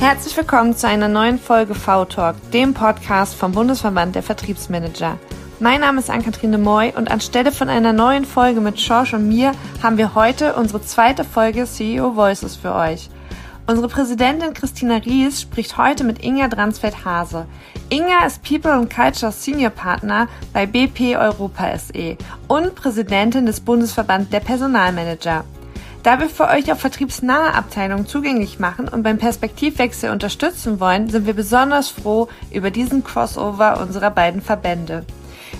Herzlich willkommen zu einer neuen Folge V-Talk, dem Podcast vom Bundesverband der Vertriebsmanager. Mein Name ist Ann-Kathrin de Moy und anstelle von einer neuen Folge mit Schorsch und mir haben wir heute unsere zweite Folge CEO Voices für euch. Unsere Präsidentin Christina Ries spricht heute mit Inga Dransfeld-Hase. Inga ist People and Culture Senior Partner bei BP Europa SE und Präsidentin des Bundesverband der Personalmanager. Da wir für euch auch vertriebsnahe Abteilungen zugänglich machen und beim Perspektivwechsel unterstützen wollen, sind wir besonders froh über diesen Crossover unserer beiden Verbände.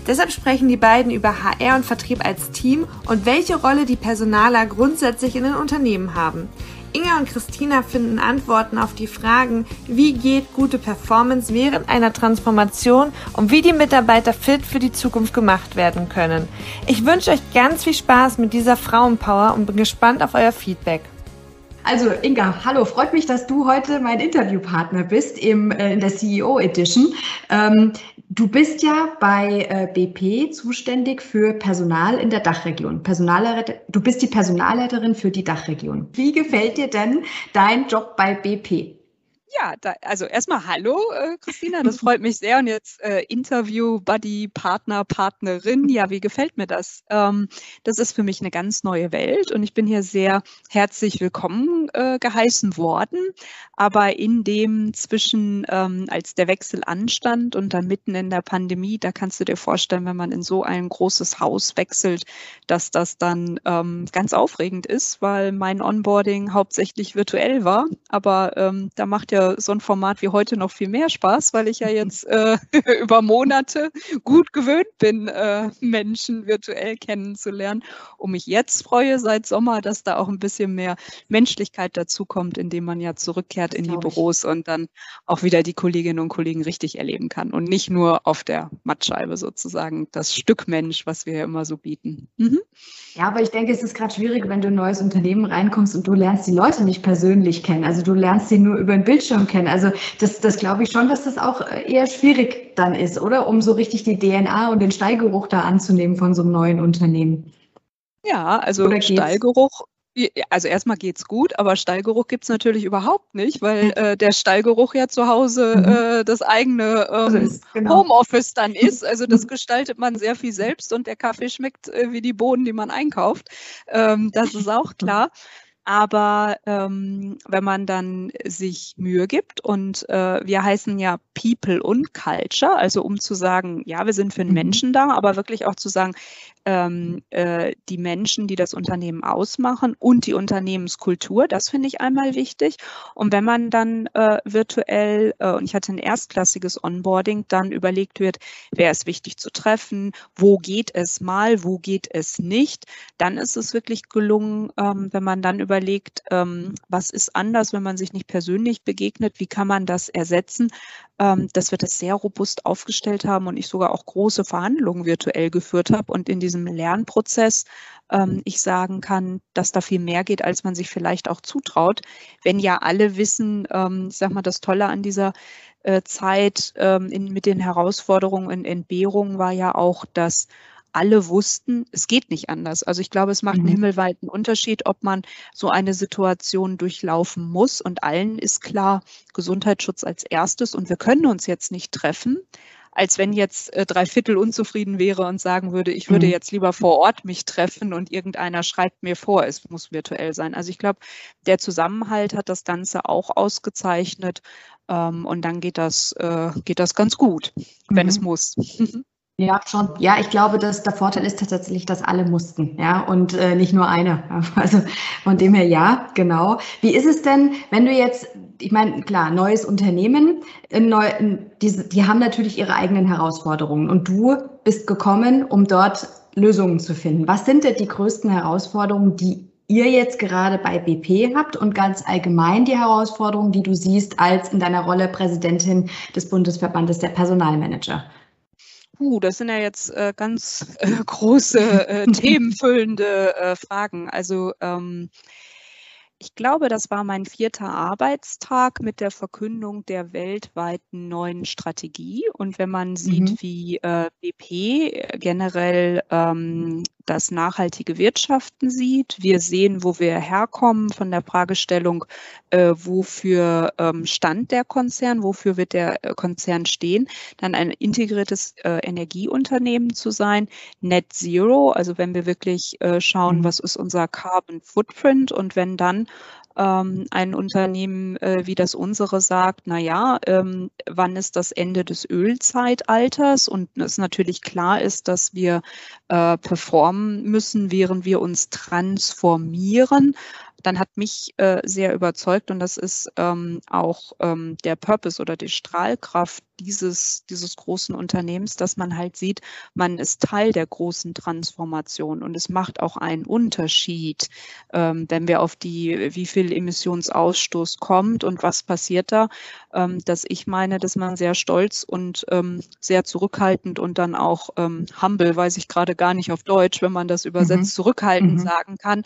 Deshalb sprechen die beiden über HR und Vertrieb als Team und welche Rolle die Personaler grundsätzlich in den Unternehmen haben. Inga und Christina finden Antworten auf die Fragen, wie geht gute Performance während einer Transformation und wie die Mitarbeiter fit für die Zukunft gemacht werden können. Ich wünsche euch ganz viel Spaß mit dieser Frauenpower und bin gespannt auf euer Feedback. Also Inga, hallo, freut mich, dass du heute mein Interviewpartner bist im, äh, in der CEO Edition. Ähm, du bist ja bei äh, BP zuständig für Personal in der Dachregion. du bist die Personalleiterin für die Dachregion. Wie gefällt dir denn dein Job bei BP? Ja, da, also erstmal hallo, äh, Christina, das freut mich sehr. Und jetzt äh, Interview, Buddy, Partner, Partnerin. Ja, wie gefällt mir das? Ähm, das ist für mich eine ganz neue Welt und ich bin hier sehr herzlich willkommen äh, geheißen worden. Aber in dem zwischen, ähm, als der Wechsel anstand und dann mitten in der Pandemie, da kannst du dir vorstellen, wenn man in so ein großes Haus wechselt, dass das dann ähm, ganz aufregend ist, weil mein Onboarding hauptsächlich virtuell war. Aber ähm, da macht ja so ein Format wie heute noch viel mehr Spaß, weil ich ja jetzt äh, über Monate gut gewöhnt bin, äh, Menschen virtuell kennenzulernen und mich jetzt freue seit Sommer, dass da auch ein bisschen mehr Menschlichkeit dazukommt, indem man ja zurückkehrt in die Büros und dann auch wieder die Kolleginnen und Kollegen richtig erleben kann und nicht nur auf der Mattscheibe sozusagen das Stück Mensch, was wir ja immer so bieten. Mhm. Ja, aber ich denke, es ist gerade schwierig, wenn du in ein neues Unternehmen reinkommst und du lernst die Leute nicht persönlich kennen. Also du lernst sie nur über den Bildschirm kennen. Also das, das glaube ich schon, dass das auch eher schwierig dann ist, oder? Um so richtig die DNA und den Stallgeruch da anzunehmen von so einem neuen Unternehmen. Ja, also Stallgeruch also erstmal geht's gut, aber Stallgeruch gibt's natürlich überhaupt nicht, weil äh, der Stallgeruch ja zu Hause mhm. äh, das eigene ähm, genau. Homeoffice dann ist. Also das mhm. gestaltet man sehr viel selbst und der Kaffee schmeckt äh, wie die Bohnen, die man einkauft. Ähm, das ist auch klar. Aber ähm, wenn man dann sich Mühe gibt und äh, wir heißen ja People und Culture, also um zu sagen, ja, wir sind für den mhm. Menschen da, aber wirklich auch zu sagen, ähm, äh, die Menschen, die das Unternehmen ausmachen und die Unternehmenskultur. Das finde ich einmal wichtig. Und wenn man dann äh, virtuell, äh, und ich hatte ein erstklassiges Onboarding, dann überlegt wird, wer ist wichtig zu treffen, wo geht es mal, wo geht es nicht, dann ist es wirklich gelungen, ähm, wenn man dann überlegt, ähm, was ist anders, wenn man sich nicht persönlich begegnet, wie kann man das ersetzen, ähm, dass wir das sehr robust aufgestellt haben und ich sogar auch große Verhandlungen virtuell geführt habe und in diesem Lernprozess ähm, ich sagen kann, dass da viel mehr geht, als man sich vielleicht auch zutraut. Wenn ja alle wissen, ähm, ich sag mal, das Tolle an dieser äh, Zeit ähm, in, mit den Herausforderungen in Entbehrungen war ja auch, dass alle wussten, es geht nicht anders. Also ich glaube, es macht einen mhm. himmelweiten Unterschied, ob man so eine Situation durchlaufen muss. Und allen ist klar, Gesundheitsschutz als erstes. Und wir können uns jetzt nicht treffen, als wenn jetzt äh, drei Viertel unzufrieden wäre und sagen würde, ich würde mhm. jetzt lieber vor Ort mich treffen und irgendeiner schreibt mir vor, es muss virtuell sein. Also ich glaube, der Zusammenhalt hat das Ganze auch ausgezeichnet. Ähm, und dann geht das, äh, geht das ganz gut, wenn mhm. es muss. Ja, schon. Ja, ich glaube, dass der Vorteil ist tatsächlich, dass alle mussten, ja, und äh, nicht nur einer. Also von dem her ja, genau. Wie ist es denn, wenn du jetzt, ich meine, klar, neues Unternehmen, neu, die, die haben natürlich ihre eigenen Herausforderungen und du bist gekommen, um dort Lösungen zu finden. Was sind denn die größten Herausforderungen, die ihr jetzt gerade bei BP habt und ganz allgemein die Herausforderungen, die du siehst als in deiner Rolle Präsidentin des Bundesverbandes der Personalmanager? Puh, das sind ja jetzt äh, ganz äh, große, äh, themenfüllende äh, Fragen. Also ähm, ich glaube, das war mein vierter Arbeitstag mit der Verkündung der weltweiten neuen Strategie. Und wenn man sieht, mhm. wie äh, BP generell ähm, das nachhaltige Wirtschaften sieht. Wir sehen, wo wir herkommen von der Fragestellung, äh, wofür ähm, stand der Konzern, wofür wird der äh, Konzern stehen. Dann ein integriertes äh, Energieunternehmen zu sein, Net Zero, also wenn wir wirklich äh, schauen, mhm. was ist unser Carbon Footprint und wenn dann ähm, ein Unternehmen äh, wie das unsere sagt, na ja, ähm, wann ist das Ende des Ölzeitalters? Und es natürlich klar ist, dass wir äh, performen müssen, während wir uns transformieren dann hat mich äh, sehr überzeugt und das ist ähm, auch ähm, der Purpose oder die Strahlkraft dieses, dieses großen Unternehmens, dass man halt sieht, man ist Teil der großen Transformation und es macht auch einen Unterschied, ähm, wenn wir auf die, wie viel Emissionsausstoß kommt und was passiert da, ähm, dass ich meine, dass man sehr stolz und ähm, sehr zurückhaltend und dann auch ähm, humble, weiß ich gerade gar nicht auf Deutsch, wenn man das übersetzt, mhm. zurückhaltend mhm. sagen kann,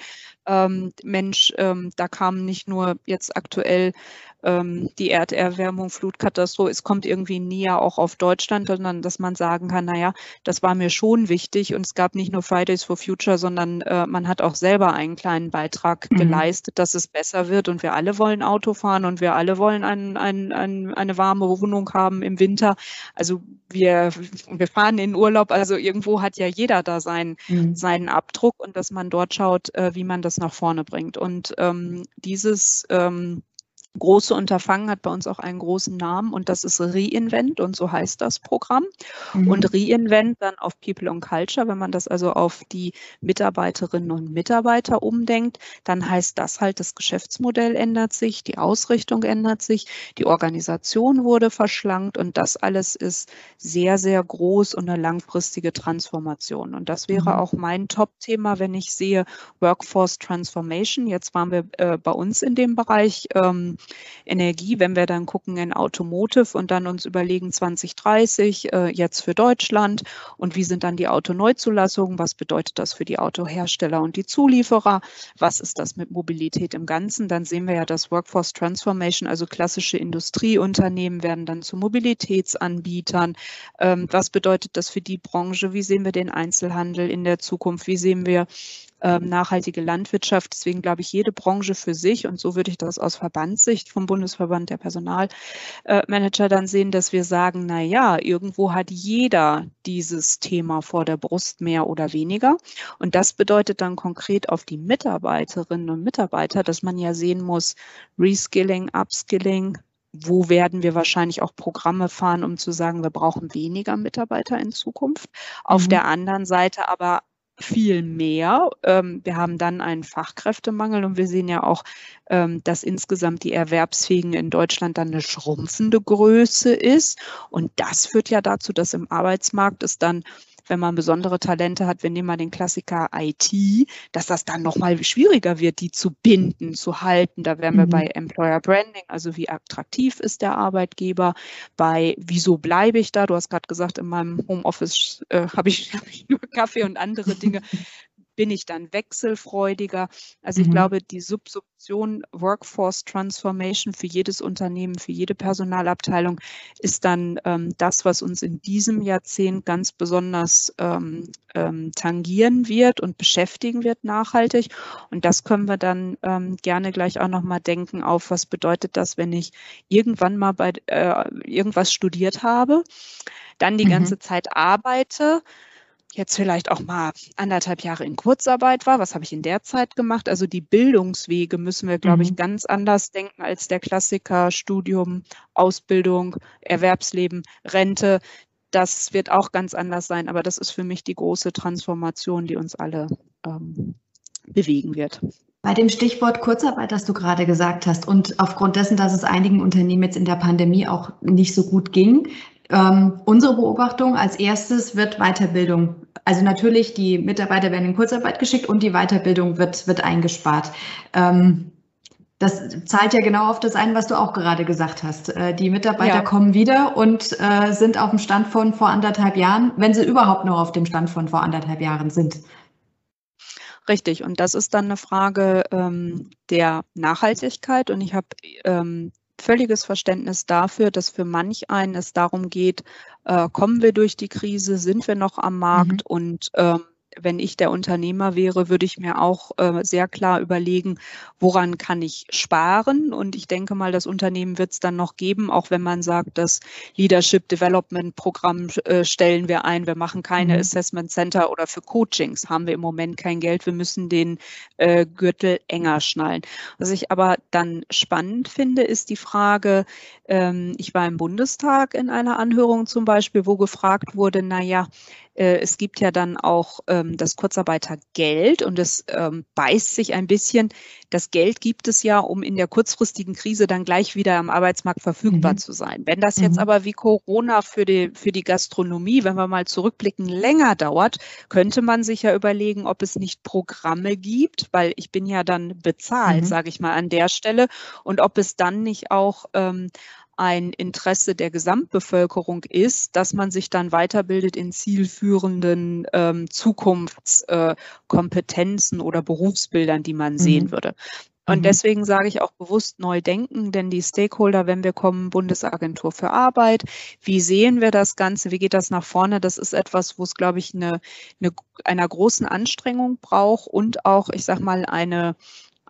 ähm, Mensch, ähm, da kam nicht nur jetzt aktuell ähm, die Erderwärmung, Flutkatastrophe, es kommt irgendwie näher auch auf Deutschland, sondern dass man sagen kann, naja, das war mir schon wichtig und es gab nicht nur Fridays for Future, sondern äh, man hat auch selber einen kleinen Beitrag mhm. geleistet, dass es besser wird und wir alle wollen Auto fahren und wir alle wollen ein, ein, ein, eine warme Wohnung haben im Winter. Also wir, wir fahren in Urlaub, also irgendwo hat ja jeder da seinen, mhm. seinen Abdruck und dass man dort schaut, äh, wie man das nach vorne bringt. Und ähm, dieses ähm, große Unterfangen hat bei uns auch einen großen Namen und das ist Reinvent und so heißt das Programm. Mhm. Und Reinvent dann auf People and Culture, wenn man das also auf die Mitarbeiterinnen und Mitarbeiter umdenkt, dann heißt das halt, das Geschäftsmodell ändert sich, die Ausrichtung ändert sich, die Organisation wurde verschlankt und das alles ist sehr, sehr groß und eine langfristige Transformation. Und das wäre mhm. auch mein Top-Thema, wenn ich sehe Workforce Transformation. Jetzt waren wir äh, bei uns in dem Bereich. Ähm, Energie, wenn wir dann gucken in Automotive und dann uns überlegen 2030 äh, jetzt für Deutschland und wie sind dann die Autoneuzulassungen, was bedeutet das für die Autohersteller und die Zulieferer, was ist das mit Mobilität im Ganzen, dann sehen wir ja das Workforce Transformation, also klassische Industrieunternehmen werden dann zu Mobilitätsanbietern. Ähm, was bedeutet das für die Branche? Wie sehen wir den Einzelhandel in der Zukunft? Wie sehen wir ähm, nachhaltige Landwirtschaft. Deswegen glaube ich, jede Branche für sich, und so würde ich das aus Verbandssicht vom Bundesverband der Personalmanager dann sehen, dass wir sagen, na ja, irgendwo hat jeder dieses Thema vor der Brust mehr oder weniger. Und das bedeutet dann konkret auf die Mitarbeiterinnen und Mitarbeiter, dass man ja sehen muss, Reskilling, Upskilling, wo werden wir wahrscheinlich auch Programme fahren, um zu sagen, wir brauchen weniger Mitarbeiter in Zukunft. Auf mhm. der anderen Seite aber viel mehr. Ähm, wir haben dann einen Fachkräftemangel und wir sehen ja auch, ähm, dass insgesamt die Erwerbsfähigen in Deutschland dann eine schrumpfende Größe ist. Und das führt ja dazu, dass im Arbeitsmarkt es dann wenn man besondere Talente hat, wir nehmen mal den Klassiker IT, dass das dann nochmal schwieriger wird, die zu binden, zu halten. Da wären wir mhm. bei Employer Branding, also wie attraktiv ist der Arbeitgeber, bei wieso bleibe ich da? Du hast gerade gesagt, in meinem Homeoffice äh, habe ich, hab ich nur Kaffee und andere Dinge bin ich dann wechselfreudiger. Also ich mhm. glaube, die Subsumption Workforce Transformation für jedes Unternehmen, für jede Personalabteilung ist dann ähm, das, was uns in diesem Jahrzehnt ganz besonders ähm, ähm, tangieren wird und beschäftigen wird nachhaltig. Und das können wir dann ähm, gerne gleich auch nochmal denken auf, was bedeutet das, wenn ich irgendwann mal bei äh, irgendwas studiert habe, dann die mhm. ganze Zeit arbeite, jetzt vielleicht auch mal anderthalb Jahre in Kurzarbeit war. Was habe ich in der Zeit gemacht? Also die Bildungswege müssen wir, glaube mhm. ich, ganz anders denken als der Klassiker Studium, Ausbildung, Erwerbsleben, Rente. Das wird auch ganz anders sein, aber das ist für mich die große Transformation, die uns alle ähm, bewegen wird. Bei dem Stichwort Kurzarbeit, das du gerade gesagt hast, und aufgrund dessen, dass es einigen Unternehmen jetzt in der Pandemie auch nicht so gut ging, ähm, unsere Beobachtung als erstes wird Weiterbildung. Also natürlich, die Mitarbeiter werden in Kurzarbeit geschickt und die Weiterbildung wird, wird eingespart. Ähm, das zahlt ja genau auf das ein, was du auch gerade gesagt hast. Äh, die Mitarbeiter ja. kommen wieder und äh, sind auf dem Stand von vor anderthalb Jahren, wenn sie überhaupt noch auf dem Stand von vor anderthalb Jahren sind. Richtig, und das ist dann eine Frage ähm, der Nachhaltigkeit. Und ich habe ähm, völliges Verständnis dafür, dass für manch einen es darum geht, äh, kommen wir durch die Krise, sind wir noch am Markt mhm. und ähm, wenn ich der Unternehmer wäre, würde ich mir auch äh, sehr klar überlegen, woran kann ich sparen. Und ich denke mal, das Unternehmen wird es dann noch geben, auch wenn man sagt, das Leadership Development Programm äh, stellen wir ein. Wir machen keine mhm. Assessment Center oder für Coachings haben wir im Moment kein Geld. Wir müssen den äh, Gürtel enger schnallen. Was ich aber dann spannend finde, ist die Frage, ähm, ich war im Bundestag in einer Anhörung zum Beispiel, wo gefragt wurde, na ja, es gibt ja dann auch ähm, das Kurzarbeitergeld und es ähm, beißt sich ein bisschen. Das Geld gibt es ja, um in der kurzfristigen Krise dann gleich wieder am Arbeitsmarkt verfügbar mhm. zu sein. Wenn das jetzt mhm. aber wie Corona für die, für die Gastronomie, wenn wir mal zurückblicken, länger dauert, könnte man sich ja überlegen, ob es nicht Programme gibt, weil ich bin ja dann bezahlt, mhm. sage ich mal an der Stelle, und ob es dann nicht auch ähm, ein Interesse der Gesamtbevölkerung ist, dass man sich dann weiterbildet in zielführenden ähm, Zukunftskompetenzen äh, oder Berufsbildern, die man mhm. sehen würde. Und mhm. deswegen sage ich auch bewusst neu denken, denn die Stakeholder, wenn wir kommen, Bundesagentur für Arbeit, wie sehen wir das Ganze, wie geht das nach vorne? Das ist etwas, wo es, glaube ich, eine, eine einer großen Anstrengung braucht und auch, ich sage mal, eine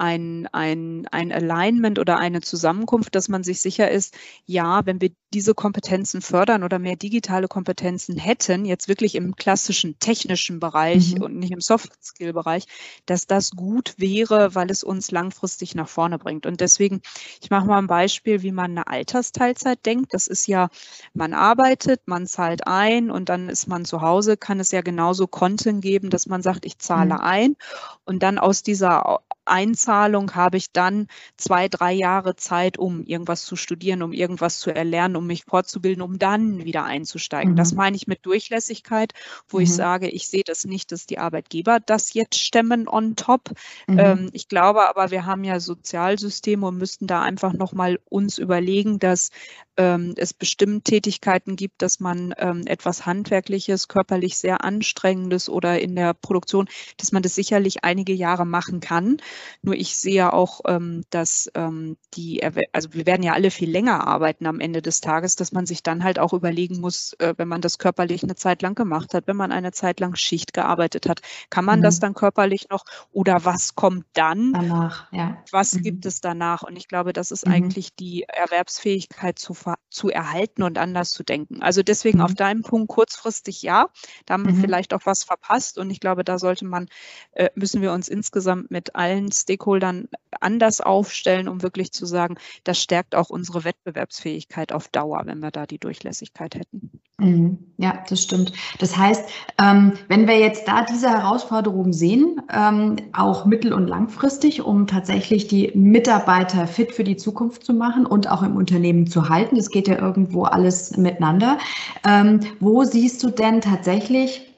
ein, ein, ein Alignment oder eine Zusammenkunft, dass man sich sicher ist, ja, wenn wir diese Kompetenzen fördern oder mehr digitale Kompetenzen hätten, jetzt wirklich im klassischen technischen Bereich mhm. und nicht im Soft-Skill-Bereich, dass das gut wäre, weil es uns langfristig nach vorne bringt. Und deswegen, ich mache mal ein Beispiel, wie man eine Altersteilzeit denkt. Das ist ja, man arbeitet, man zahlt ein und dann ist man zu Hause, kann es ja genauso Content geben, dass man sagt, ich zahle mhm. ein und dann aus dieser Einzahlung habe ich dann zwei, drei Jahre Zeit, um irgendwas zu studieren, um irgendwas zu erlernen, um mich fortzubilden, um dann wieder einzusteigen. Mhm. Das meine ich mit Durchlässigkeit, wo mhm. ich sage, ich sehe das nicht, dass die Arbeitgeber das jetzt stemmen on top. Mhm. Ähm, ich glaube aber, wir haben ja Sozialsysteme und müssten da einfach nochmal uns überlegen, dass ähm, es bestimmt Tätigkeiten gibt, dass man ähm, etwas Handwerkliches, körperlich sehr Anstrengendes oder in der Produktion, dass man das sicherlich einige Jahre machen kann. Nur ich sehe auch, ähm, dass ähm, die, also wir werden ja alle viel länger arbeiten am Ende des Tages, dass man sich dann halt auch überlegen muss, äh, wenn man das körperlich eine Zeit lang gemacht hat, wenn man eine Zeit lang Schicht gearbeitet hat, kann man mhm. das dann körperlich noch oder was kommt dann? Danach, ja. Was mhm. gibt es danach? Und ich glaube, das ist mhm. eigentlich die Erwerbsfähigkeit zu zu erhalten und anders zu denken. Also deswegen mhm. auf deinem Punkt kurzfristig ja, da haben wir mhm. vielleicht auch was verpasst und ich glaube, da sollte man, äh, müssen wir uns insgesamt mit allen Stakeholdern anders aufstellen, um wirklich zu sagen, das stärkt auch unsere Wettbewerbsfähigkeit auf Dauer, wenn wir da die Durchlässigkeit hätten. Mhm. Ja, das stimmt. Das heißt, ähm, wenn wir jetzt da diese Herausforderungen sehen, ähm, auch mittel- und langfristig, um tatsächlich die Mitarbeiter fit für die Zukunft zu machen und auch im Unternehmen zu halten, das geht ja irgendwo alles miteinander. Ähm, wo siehst du denn tatsächlich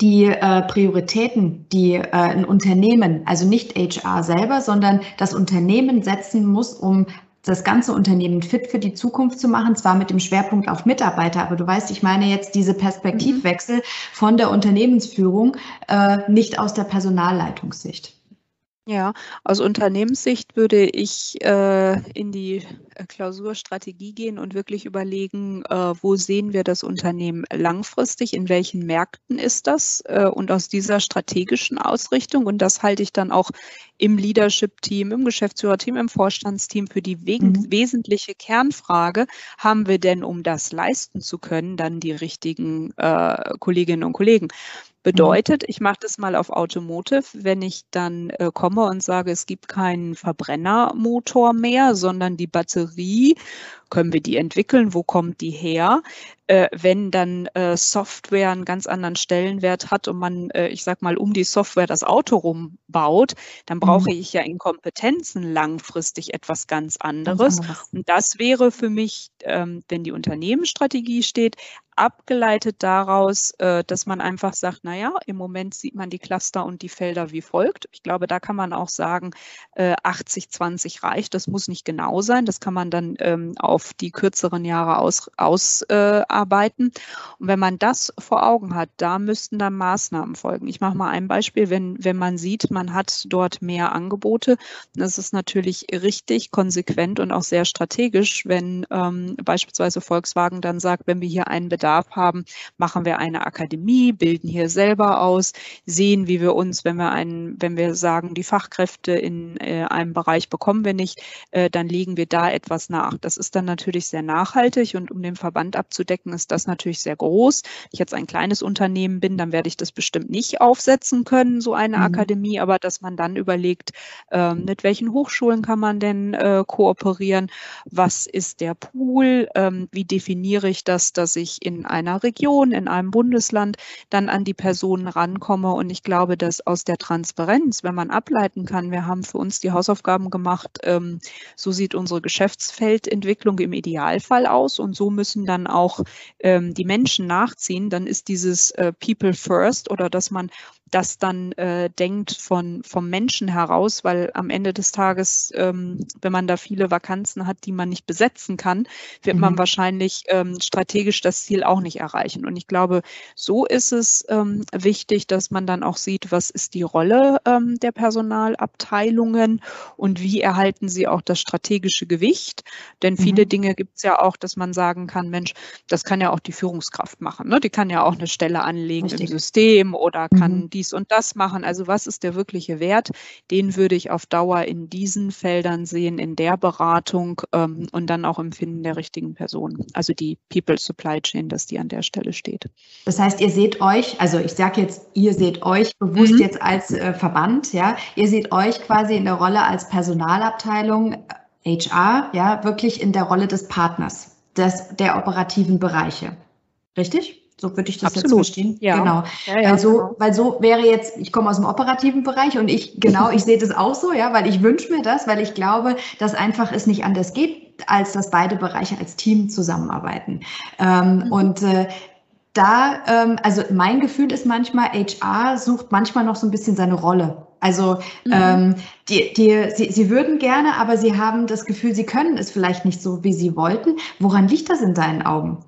die äh, Prioritäten, die äh, ein Unternehmen, also nicht HR selber, sondern das Unternehmen setzen muss, um das ganze Unternehmen fit für die Zukunft zu machen, zwar mit dem Schwerpunkt auf Mitarbeiter, aber du weißt, ich meine jetzt diese Perspektivwechsel von der Unternehmensführung, äh, nicht aus der Personalleitungssicht. Ja, aus Unternehmenssicht würde ich äh, in die äh, Klausurstrategie gehen und wirklich überlegen, äh, wo sehen wir das Unternehmen langfristig, in welchen Märkten ist das äh, und aus dieser strategischen Ausrichtung und das halte ich dann auch im Leadership-Team, im Geschäftsführerteam, im Vorstandsteam für die mhm. wesentliche Kernfrage, haben wir denn, um das leisten zu können, dann die richtigen äh, Kolleginnen und Kollegen? Bedeutet, ich mache das mal auf Automotive, wenn ich dann äh, komme und sage, es gibt keinen Verbrennermotor mehr, sondern die Batterie können wir die entwickeln? Wo kommt die her? Äh, wenn dann äh, Software einen ganz anderen Stellenwert hat und man, äh, ich sag mal, um die Software das Auto rumbaut, dann brauche mhm. ich ja in Kompetenzen langfristig etwas ganz anderes. Ganz anderes. Und das wäre für mich, ähm, wenn die Unternehmensstrategie steht, abgeleitet daraus, äh, dass man einfach sagt, naja, im Moment sieht man die Cluster und die Felder wie folgt. Ich glaube, da kann man auch sagen, äh, 80, 20 reicht. Das muss nicht genau sein. Das kann man dann ähm, auf die kürzeren Jahre ausarbeiten. Aus, äh, und wenn man das vor Augen hat, da müssten dann Maßnahmen folgen. Ich mache mal ein Beispiel, wenn, wenn man sieht, man hat dort mehr Angebote, das ist natürlich richtig, konsequent und auch sehr strategisch, wenn ähm, beispielsweise Volkswagen dann sagt, wenn wir hier einen Bedarf Bedarf haben, machen wir eine Akademie, bilden hier selber aus, sehen, wie wir uns, wenn wir einen, wenn wir sagen, die Fachkräfte in äh, einem Bereich bekommen wir nicht, äh, dann legen wir da etwas nach. Das ist dann natürlich sehr nachhaltig und um den Verband abzudecken, ist das natürlich sehr groß. Wenn ich jetzt ein kleines Unternehmen bin, dann werde ich das bestimmt nicht aufsetzen können, so eine mhm. Akademie, aber dass man dann überlegt, äh, mit welchen Hochschulen kann man denn äh, kooperieren, was ist der Pool, ähm, wie definiere ich das, dass ich in einer Region, in einem Bundesland dann an die Personen rankomme. Und ich glaube, dass aus der Transparenz, wenn man ableiten kann, wir haben für uns die Hausaufgaben gemacht, ähm, so sieht unsere Geschäftsfeldentwicklung im Idealfall aus. Und so müssen dann auch ähm, die Menschen nachziehen, dann ist dieses äh, People First oder dass man das dann äh, denkt von, vom Menschen heraus, weil am Ende des Tages, ähm, wenn man da viele Vakanzen hat, die man nicht besetzen kann, wird mhm. man wahrscheinlich ähm, strategisch das Ziel auch nicht erreichen. Und ich glaube, so ist es ähm, wichtig, dass man dann auch sieht, was ist die Rolle ähm, der Personalabteilungen und wie erhalten sie auch das strategische Gewicht. Denn viele mhm. Dinge gibt es ja auch, dass man sagen kann, Mensch, das kann ja auch die Führungskraft machen. Ne? Die kann ja auch eine Stelle anlegen Richtig. im System oder kann mhm dies und das machen. Also was ist der wirkliche Wert? Den würde ich auf Dauer in diesen Feldern sehen, in der Beratung ähm, und dann auch im Finden der richtigen Person. Also die People Supply Chain, dass die an der Stelle steht. Das heißt, ihr seht euch, also ich sage jetzt, ihr seht euch bewusst mhm. jetzt als äh, Verband, ja, ihr seht euch quasi in der Rolle als Personalabteilung HR, äh, ja, wirklich in der Rolle des Partners, des, der operativen Bereiche. Richtig? So würde ich das Absolut. jetzt verstehen. Ja. Genau. Ja, ja, weil, so, genau. weil so wäre jetzt, ich komme aus dem operativen Bereich und ich, genau, ich sehe das auch so, ja, weil ich wünsche mir das, weil ich glaube, dass einfach es nicht anders geht, als dass beide Bereiche als Team zusammenarbeiten. Ähm, mhm. Und äh, da, ähm, also mein Gefühl ist manchmal, HR sucht manchmal noch so ein bisschen seine Rolle. Also mhm. ähm, die, die, sie, sie würden gerne, aber sie haben das Gefühl, sie können es vielleicht nicht so, wie sie wollten. Woran liegt das in deinen Augen?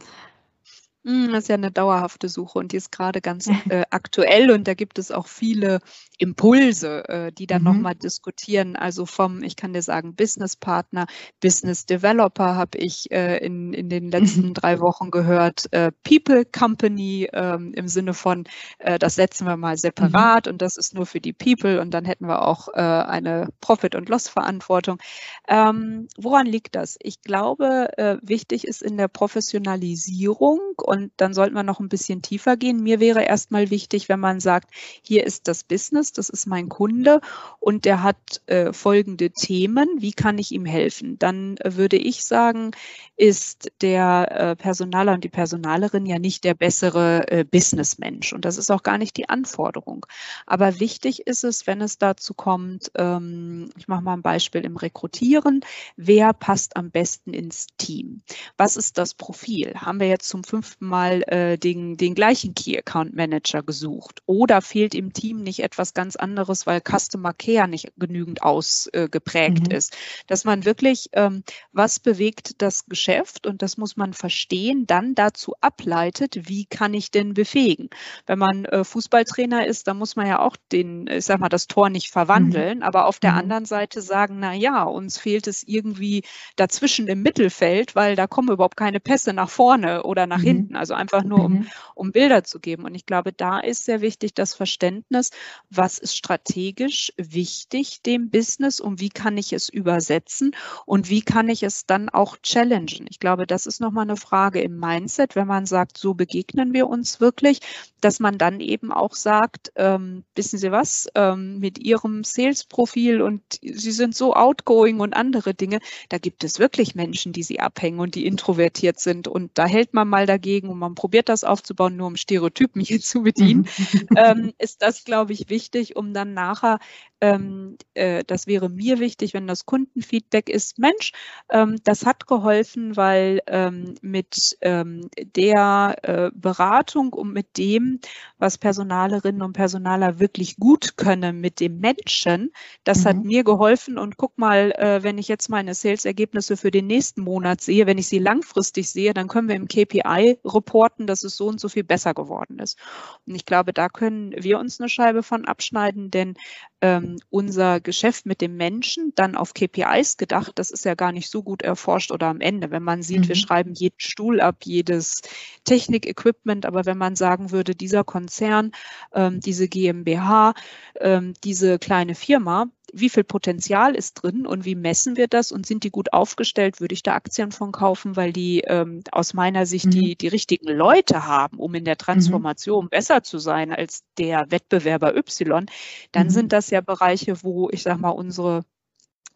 Hm, das ist ja eine dauerhafte Suche und die ist gerade ganz äh, aktuell und da gibt es auch viele Impulse, äh, die dann mhm. nochmal diskutieren. Also vom, ich kann dir sagen, Business Partner, Business Developer habe ich äh, in, in den letzten mhm. drei Wochen gehört, äh, People Company ähm, im Sinne von, äh, das setzen wir mal separat mhm. und das ist nur für die People und dann hätten wir auch äh, eine Profit- und Loss-Verantwortung. Ähm, woran liegt das? Ich glaube, äh, wichtig ist in der Professionalisierung und dann sollten wir noch ein bisschen tiefer gehen. Mir wäre erstmal wichtig, wenn man sagt, hier ist das Business, das ist mein Kunde und der hat äh, folgende Themen, wie kann ich ihm helfen? Dann äh, würde ich sagen, ist der äh, Personaler und die Personalerin ja nicht der bessere äh, Businessmensch und das ist auch gar nicht die Anforderung. Aber wichtig ist es, wenn es dazu kommt, ähm, ich mache mal ein Beispiel im Rekrutieren, wer passt am besten ins Team? Was ist das Profil? Haben wir jetzt zum fünften mal äh, den, den gleichen Key Account Manager gesucht? Oder fehlt im Team nicht etwas ganz anderes, weil Customer Care nicht genügend ausgeprägt mhm. ist? Dass man wirklich, ähm, was bewegt das Geschäft und das muss man verstehen, dann dazu ableitet, wie kann ich denn befähigen? Wenn man äh, Fußballtrainer ist, dann muss man ja auch den, ich sag mal, das Tor nicht verwandeln, mhm. aber auf der mhm. anderen Seite sagen, na ja, uns fehlt es irgendwie dazwischen im Mittelfeld, weil da kommen überhaupt keine Pässe nach vorne oder nach mhm. hinten. Also einfach nur, um, mhm. um Bilder zu geben. Und ich glaube, da ist sehr wichtig das Verständnis, was ist strategisch wichtig dem Business und wie kann ich es übersetzen und wie kann ich es dann auch challengen. Ich glaube, das ist nochmal eine Frage im Mindset, wenn man sagt, so begegnen wir uns wirklich, dass man dann eben auch sagt, ähm, wissen Sie was, ähm, mit Ihrem Sales-Profil und Sie sind so outgoing und andere Dinge, da gibt es wirklich Menschen, die Sie abhängen und die introvertiert sind und da hält man mal dagegen dagegen und man probiert das aufzubauen, nur um Stereotypen hier zu bedienen, mhm. ähm, ist das, glaube ich, wichtig, um dann nachher ähm, äh, das wäre mir wichtig, wenn das Kundenfeedback ist, Mensch, ähm, das hat geholfen, weil ähm, mit ähm, der äh, Beratung und mit dem, was Personalerinnen und Personaler wirklich gut können, mit dem Menschen, das mhm. hat mir geholfen und guck mal, äh, wenn ich jetzt meine Sales-Ergebnisse für den nächsten Monat sehe, wenn ich sie langfristig sehe, dann können wir im KPI reporten, dass es so und so viel besser geworden ist. Und ich glaube, da können wir uns eine Scheibe von abschneiden, denn ähm, unser Geschäft mit dem Menschen dann auf KPIs gedacht, das ist ja gar nicht so gut erforscht oder am Ende, wenn man sieht, mhm. wir schreiben jeden Stuhl ab, jedes Technik-Equipment, aber wenn man sagen würde, dieser Konzern, ähm, diese GmbH, ähm, diese kleine Firma, wie viel Potenzial ist drin und wie messen wir das und sind die gut aufgestellt, würde ich da Aktien von kaufen, weil die ähm, aus meiner Sicht mhm. die, die richtigen Leute haben, um in der mhm. Transformation mhm. besser zu sein als der Wettbewerber Y, dann mhm. sind das ja Bereiche, wo ich sage mal unsere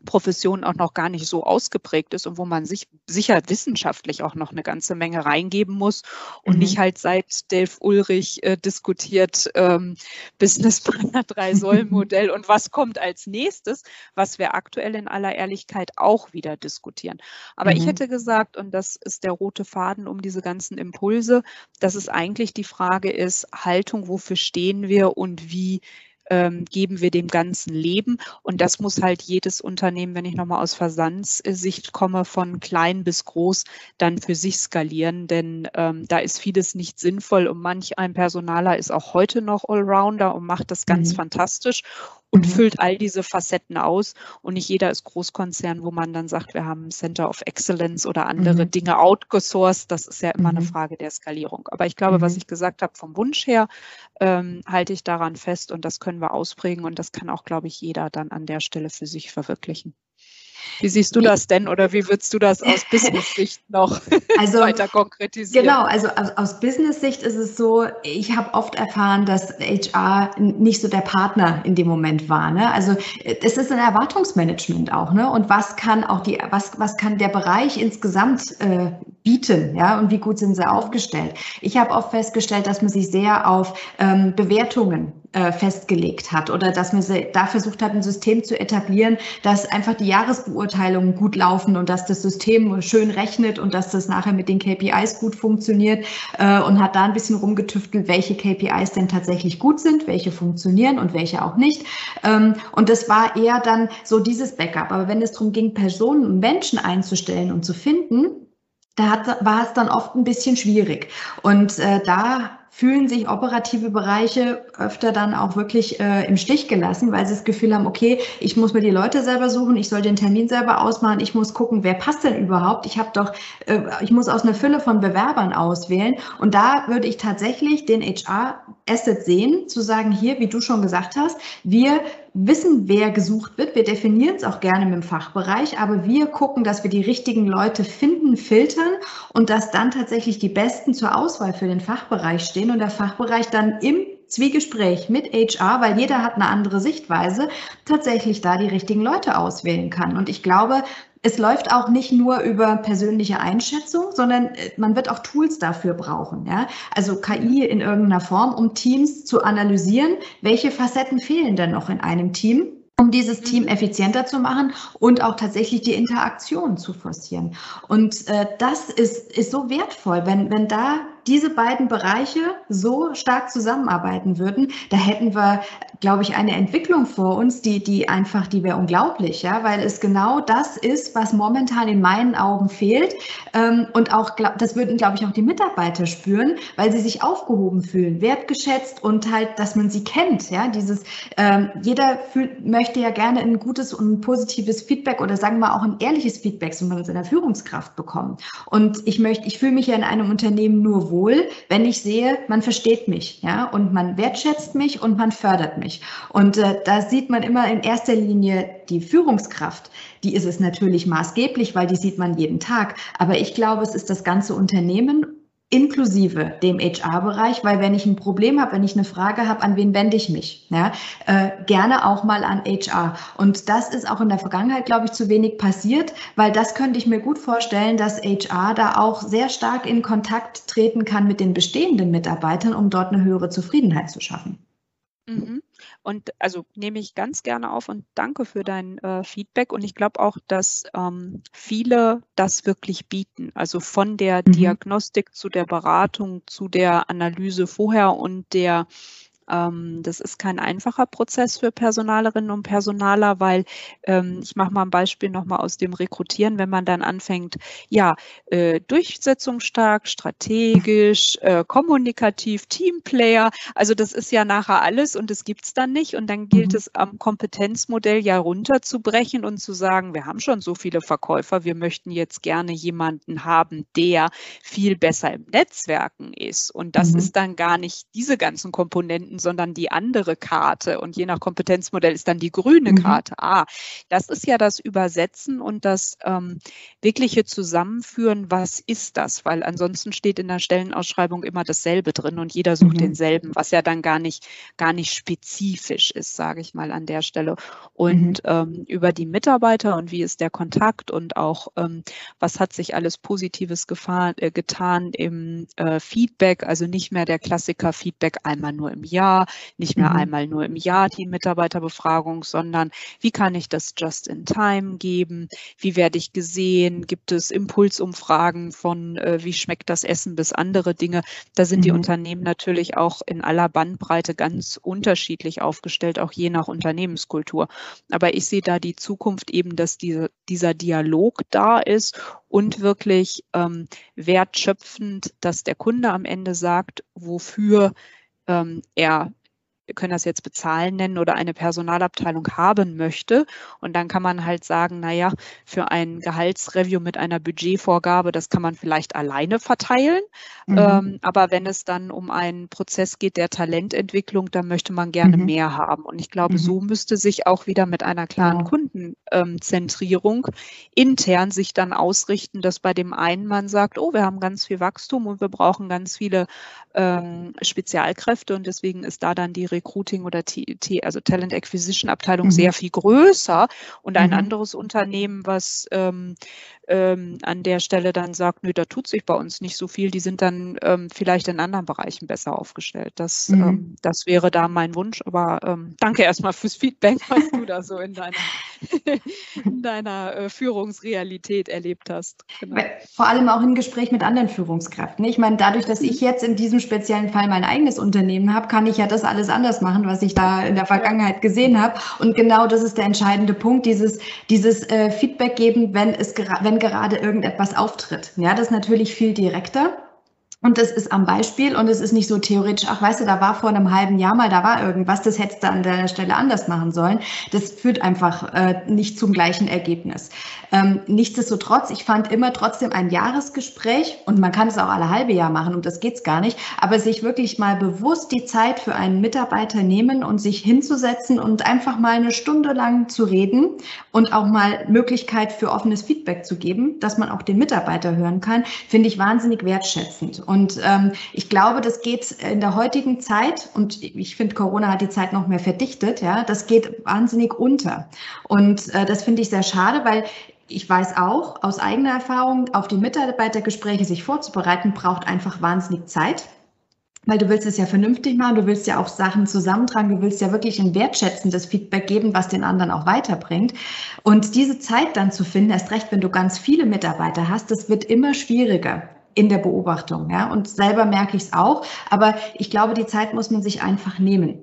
Profession auch noch gar nicht so ausgeprägt ist und wo man sich sicher wissenschaftlich auch noch eine ganze Menge reingeben muss und mhm. nicht halt seit Dave Ulrich äh, diskutiert ähm, Business Planner 3 Säulen Modell und was kommt als nächstes, was wir aktuell in aller Ehrlichkeit auch wieder diskutieren. Aber mhm. ich hätte gesagt, und das ist der rote Faden um diese ganzen Impulse, dass es eigentlich die Frage ist, Haltung, wofür stehen wir und wie ähm, geben wir dem ganzen Leben. Und das muss halt jedes Unternehmen, wenn ich nochmal aus Versandssicht komme, von klein bis groß, dann für sich skalieren. Denn ähm, da ist vieles nicht sinnvoll und manch ein Personaler ist auch heute noch Allrounder und macht das ganz mhm. fantastisch und mhm. füllt all diese Facetten aus. Und nicht jeder ist Großkonzern, wo man dann sagt, wir haben Center of Excellence oder andere mhm. Dinge outgesourced. Das ist ja immer mhm. eine Frage der Skalierung. Aber ich glaube, was mhm. ich gesagt habe, vom Wunsch her ähm, halte ich daran fest und das können wir ausprägen und das kann auch, glaube ich, jeder dann an der Stelle für sich verwirklichen. Wie siehst du das denn oder wie würdest du das aus Business-Sicht noch also, weiter konkretisieren? Genau, also aus, aus Business-Sicht ist es so, ich habe oft erfahren, dass HR nicht so der Partner in dem Moment war. Ne? Also es ist ein Erwartungsmanagement auch, ne? Und was kann auch die, was, was kann der Bereich insgesamt äh, bieten, ja, und wie gut sind sie aufgestellt? Ich habe oft festgestellt, dass man sich sehr auf ähm, Bewertungen äh, festgelegt hat oder dass man da versucht hat, ein System zu etablieren, dass einfach die Jahresbeurteilungen gut laufen und dass das System schön rechnet und dass das nachher mit den KPIs gut funktioniert äh, und hat da ein bisschen rumgetüftelt, welche KPIs denn tatsächlich gut sind, welche funktionieren und welche auch nicht. Ähm, und das war eher dann so dieses Backup. Aber wenn es darum ging, Personen und Menschen einzustellen und zu finden, da hat, war es dann oft ein bisschen schwierig. Und äh, da fühlen sich operative Bereiche öfter dann auch wirklich äh, im Stich gelassen, weil sie das Gefühl haben, okay, ich muss mir die Leute selber suchen, ich soll den Termin selber ausmachen, ich muss gucken, wer passt denn überhaupt. Ich habe doch, äh, ich muss aus einer Fülle von Bewerbern auswählen. Und da würde ich tatsächlich den HR-Asset sehen, zu sagen, hier, wie du schon gesagt hast, wir wissen, wer gesucht wird. Wir definieren es auch gerne mit dem Fachbereich, aber wir gucken, dass wir die richtigen Leute finden, filtern und dass dann tatsächlich die Besten zur Auswahl für den Fachbereich stehen und der Fachbereich dann im Zwiegespräch mit HR, weil jeder hat eine andere Sichtweise, tatsächlich da die richtigen Leute auswählen kann. Und ich glaube, es läuft auch nicht nur über persönliche Einschätzung, sondern äh, man wird auch Tools dafür brauchen. Ja? Also KI in irgendeiner Form, um Teams zu analysieren, welche Facetten fehlen denn noch in einem Team um dieses mhm. Team effizienter zu machen und auch tatsächlich die Interaktion zu forcieren. Und äh, das ist, ist so wertvoll, wenn, wenn da diese beiden Bereiche so stark zusammenarbeiten würden, da hätten wir, glaube ich, eine Entwicklung vor uns, die, die einfach, die wäre unglaublich, ja, weil es genau das ist, was momentan in meinen Augen fehlt. Ähm, und auch, das würden, glaube ich, auch die Mitarbeiter spüren, weil sie sich aufgehoben fühlen, wertgeschätzt und halt, dass man sie kennt, ja, dieses, ähm, jeder fühlt, möchte ja gerne ein gutes und ein positives Feedback oder sagen wir auch ein ehrliches Feedback von seiner Führungskraft bekommen. Und ich möchte, ich fühle mich ja in einem Unternehmen nur wohl, wenn ich sehe, man versteht mich, ja, und man wertschätzt mich und man fördert mich. Und äh, da sieht man immer in erster Linie die Führungskraft. Die ist es natürlich maßgeblich, weil die sieht man jeden Tag. Aber ich glaube, es ist das ganze Unternehmen inklusive dem HR-Bereich, weil wenn ich ein Problem habe, wenn ich eine Frage habe, an wen wende ich mich? Ja, äh, gerne auch mal an HR. Und das ist auch in der Vergangenheit, glaube ich, zu wenig passiert, weil das könnte ich mir gut vorstellen, dass HR da auch sehr stark in Kontakt treten kann mit den bestehenden Mitarbeitern, um dort eine höhere Zufriedenheit zu schaffen. Mhm. Und also nehme ich ganz gerne auf und danke für dein äh, Feedback. Und ich glaube auch, dass ähm, viele das wirklich bieten. Also von der mhm. Diagnostik zu der Beratung, zu der Analyse vorher und der das ist kein einfacher Prozess für Personalerinnen und Personaler, weil ähm, ich mache mal ein Beispiel nochmal aus dem Rekrutieren, wenn man dann anfängt, ja, äh, durchsetzungsstark, strategisch, äh, kommunikativ, Teamplayer, also das ist ja nachher alles und das gibt es dann nicht und dann gilt mhm. es am Kompetenzmodell ja runterzubrechen und zu sagen, wir haben schon so viele Verkäufer, wir möchten jetzt gerne jemanden haben, der viel besser im Netzwerken ist und das mhm. ist dann gar nicht diese ganzen Komponenten, sondern die andere Karte. Und je nach Kompetenzmodell ist dann die grüne mhm. Karte. Ah, das ist ja das Übersetzen und das ähm, wirkliche Zusammenführen. Was ist das? Weil ansonsten steht in der Stellenausschreibung immer dasselbe drin und jeder sucht mhm. denselben, was ja dann gar nicht, gar nicht spezifisch ist, sage ich mal an der Stelle. Und mhm. ähm, über die Mitarbeiter und wie ist der Kontakt und auch ähm, was hat sich alles Positives gefahren, äh, getan im äh, Feedback, also nicht mehr der Klassiker Feedback einmal nur im Jahr Jahr, nicht mehr mhm. einmal nur im Jahr die Mitarbeiterbefragung, sondern wie kann ich das just in time geben? Wie werde ich gesehen? Gibt es Impulsumfragen von äh, wie schmeckt das Essen bis andere Dinge? Da sind mhm. die Unternehmen natürlich auch in aller Bandbreite ganz unterschiedlich aufgestellt, auch je nach Unternehmenskultur. Aber ich sehe da die Zukunft eben, dass diese, dieser Dialog da ist und wirklich ähm, wertschöpfend, dass der Kunde am Ende sagt, wofür ähm, er wir können das jetzt bezahlen nennen oder eine Personalabteilung haben möchte. Und dann kann man halt sagen, naja, für ein Gehaltsreview mit einer Budgetvorgabe, das kann man vielleicht alleine verteilen. Mhm. Ähm, aber wenn es dann um einen Prozess geht der Talententwicklung, dann möchte man gerne mhm. mehr haben. Und ich glaube, mhm. so müsste sich auch wieder mit einer klaren genau. Kundenzentrierung ähm, intern sich dann ausrichten, dass bei dem einen man sagt, oh, wir haben ganz viel Wachstum und wir brauchen ganz viele ähm, Spezialkräfte und deswegen ist da dann die Recruiting oder T, T, also Talent Acquisition Abteilung mhm. sehr viel größer und ein mhm. anderes Unternehmen, was ähm, ähm, an der Stelle dann sagt, nö, da tut sich bei uns nicht so viel, die sind dann ähm, vielleicht in anderen Bereichen besser aufgestellt. Das, mhm. ähm, das wäre da mein Wunsch. Aber ähm, danke erstmal fürs Feedback, was du da so in deiner, in deiner äh, Führungsrealität erlebt hast. Genau. Vor allem auch im Gespräch mit anderen Führungskräften. Ich meine, dadurch, dass ich mhm. jetzt in diesem speziellen Fall mein eigenes Unternehmen habe, kann ich ja das alles anders machen, was ich da in der Vergangenheit gesehen habe. Und genau das ist der entscheidende Punkt, dieses, dieses äh, Feedback geben, wenn es wenn gerade irgendetwas auftritt. Ja, das ist natürlich viel direkter. Und das ist am Beispiel und es ist nicht so theoretisch, ach weißt du, da war vor einem halben Jahr mal, da war irgendwas, das hättest du an der Stelle anders machen sollen. Das führt einfach äh, nicht zum gleichen Ergebnis. Ähm, nichtsdestotrotz, ich fand immer trotzdem ein Jahresgespräch und man kann es auch alle halbe Jahr machen und das geht's gar nicht, aber sich wirklich mal bewusst die Zeit für einen Mitarbeiter nehmen und sich hinzusetzen und einfach mal eine Stunde lang zu reden und auch mal Möglichkeit für offenes Feedback zu geben, dass man auch den Mitarbeiter hören kann, finde ich wahnsinnig wertschätzend. Ähm, ich glaube, das geht in der heutigen Zeit, und ich finde, Corona hat die Zeit noch mehr verdichtet, ja, das geht wahnsinnig unter. Und äh, das finde ich sehr schade, weil ich weiß auch aus eigener Erfahrung, auf die Mitarbeitergespräche sich vorzubereiten, braucht einfach wahnsinnig Zeit weil du willst es ja vernünftig machen, du willst ja auch Sachen zusammentragen, du willst ja wirklich ein wertschätzendes Feedback geben, was den anderen auch weiterbringt. Und diese Zeit dann zu finden, erst recht, wenn du ganz viele Mitarbeiter hast, das wird immer schwieriger in der Beobachtung. Ja? Und selber merke ich es auch. Aber ich glaube, die Zeit muss man sich einfach nehmen.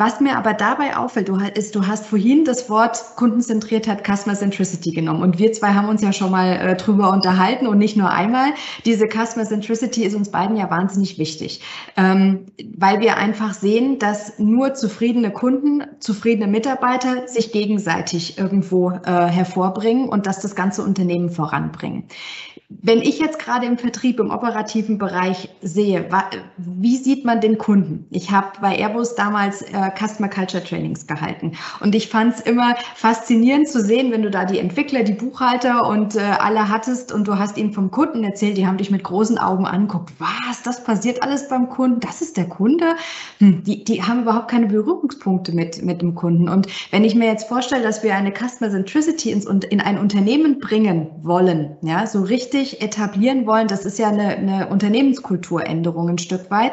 Was mir aber dabei auffällt, ist, du hast vorhin das Wort Kundenzentriertheit, Customer Centricity genommen. Und wir zwei haben uns ja schon mal äh, drüber unterhalten und nicht nur einmal. Diese Customer Centricity ist uns beiden ja wahnsinnig wichtig, ähm, weil wir einfach sehen, dass nur zufriedene Kunden, zufriedene Mitarbeiter sich gegenseitig irgendwo äh, hervorbringen und dass das ganze Unternehmen voranbringen. Wenn ich jetzt gerade im Vertrieb, im operativen Bereich sehe, wie sieht man den Kunden? Ich habe bei Airbus damals äh, Customer Culture Trainings gehalten und ich fand es immer faszinierend zu sehen, wenn du da die Entwickler, die Buchhalter und äh, alle hattest und du hast ihnen vom Kunden erzählt, die haben dich mit großen Augen angeguckt. Was, das passiert alles beim Kunden? Das ist der Kunde? Hm, die, die haben überhaupt keine Berührungspunkte mit, mit dem Kunden. Und wenn ich mir jetzt vorstelle, dass wir eine Customer Centricity ins, in ein Unternehmen bringen wollen, ja, so richtig richtig etablieren wollen, das ist ja eine, eine Unternehmenskulturänderung ein Stück weit.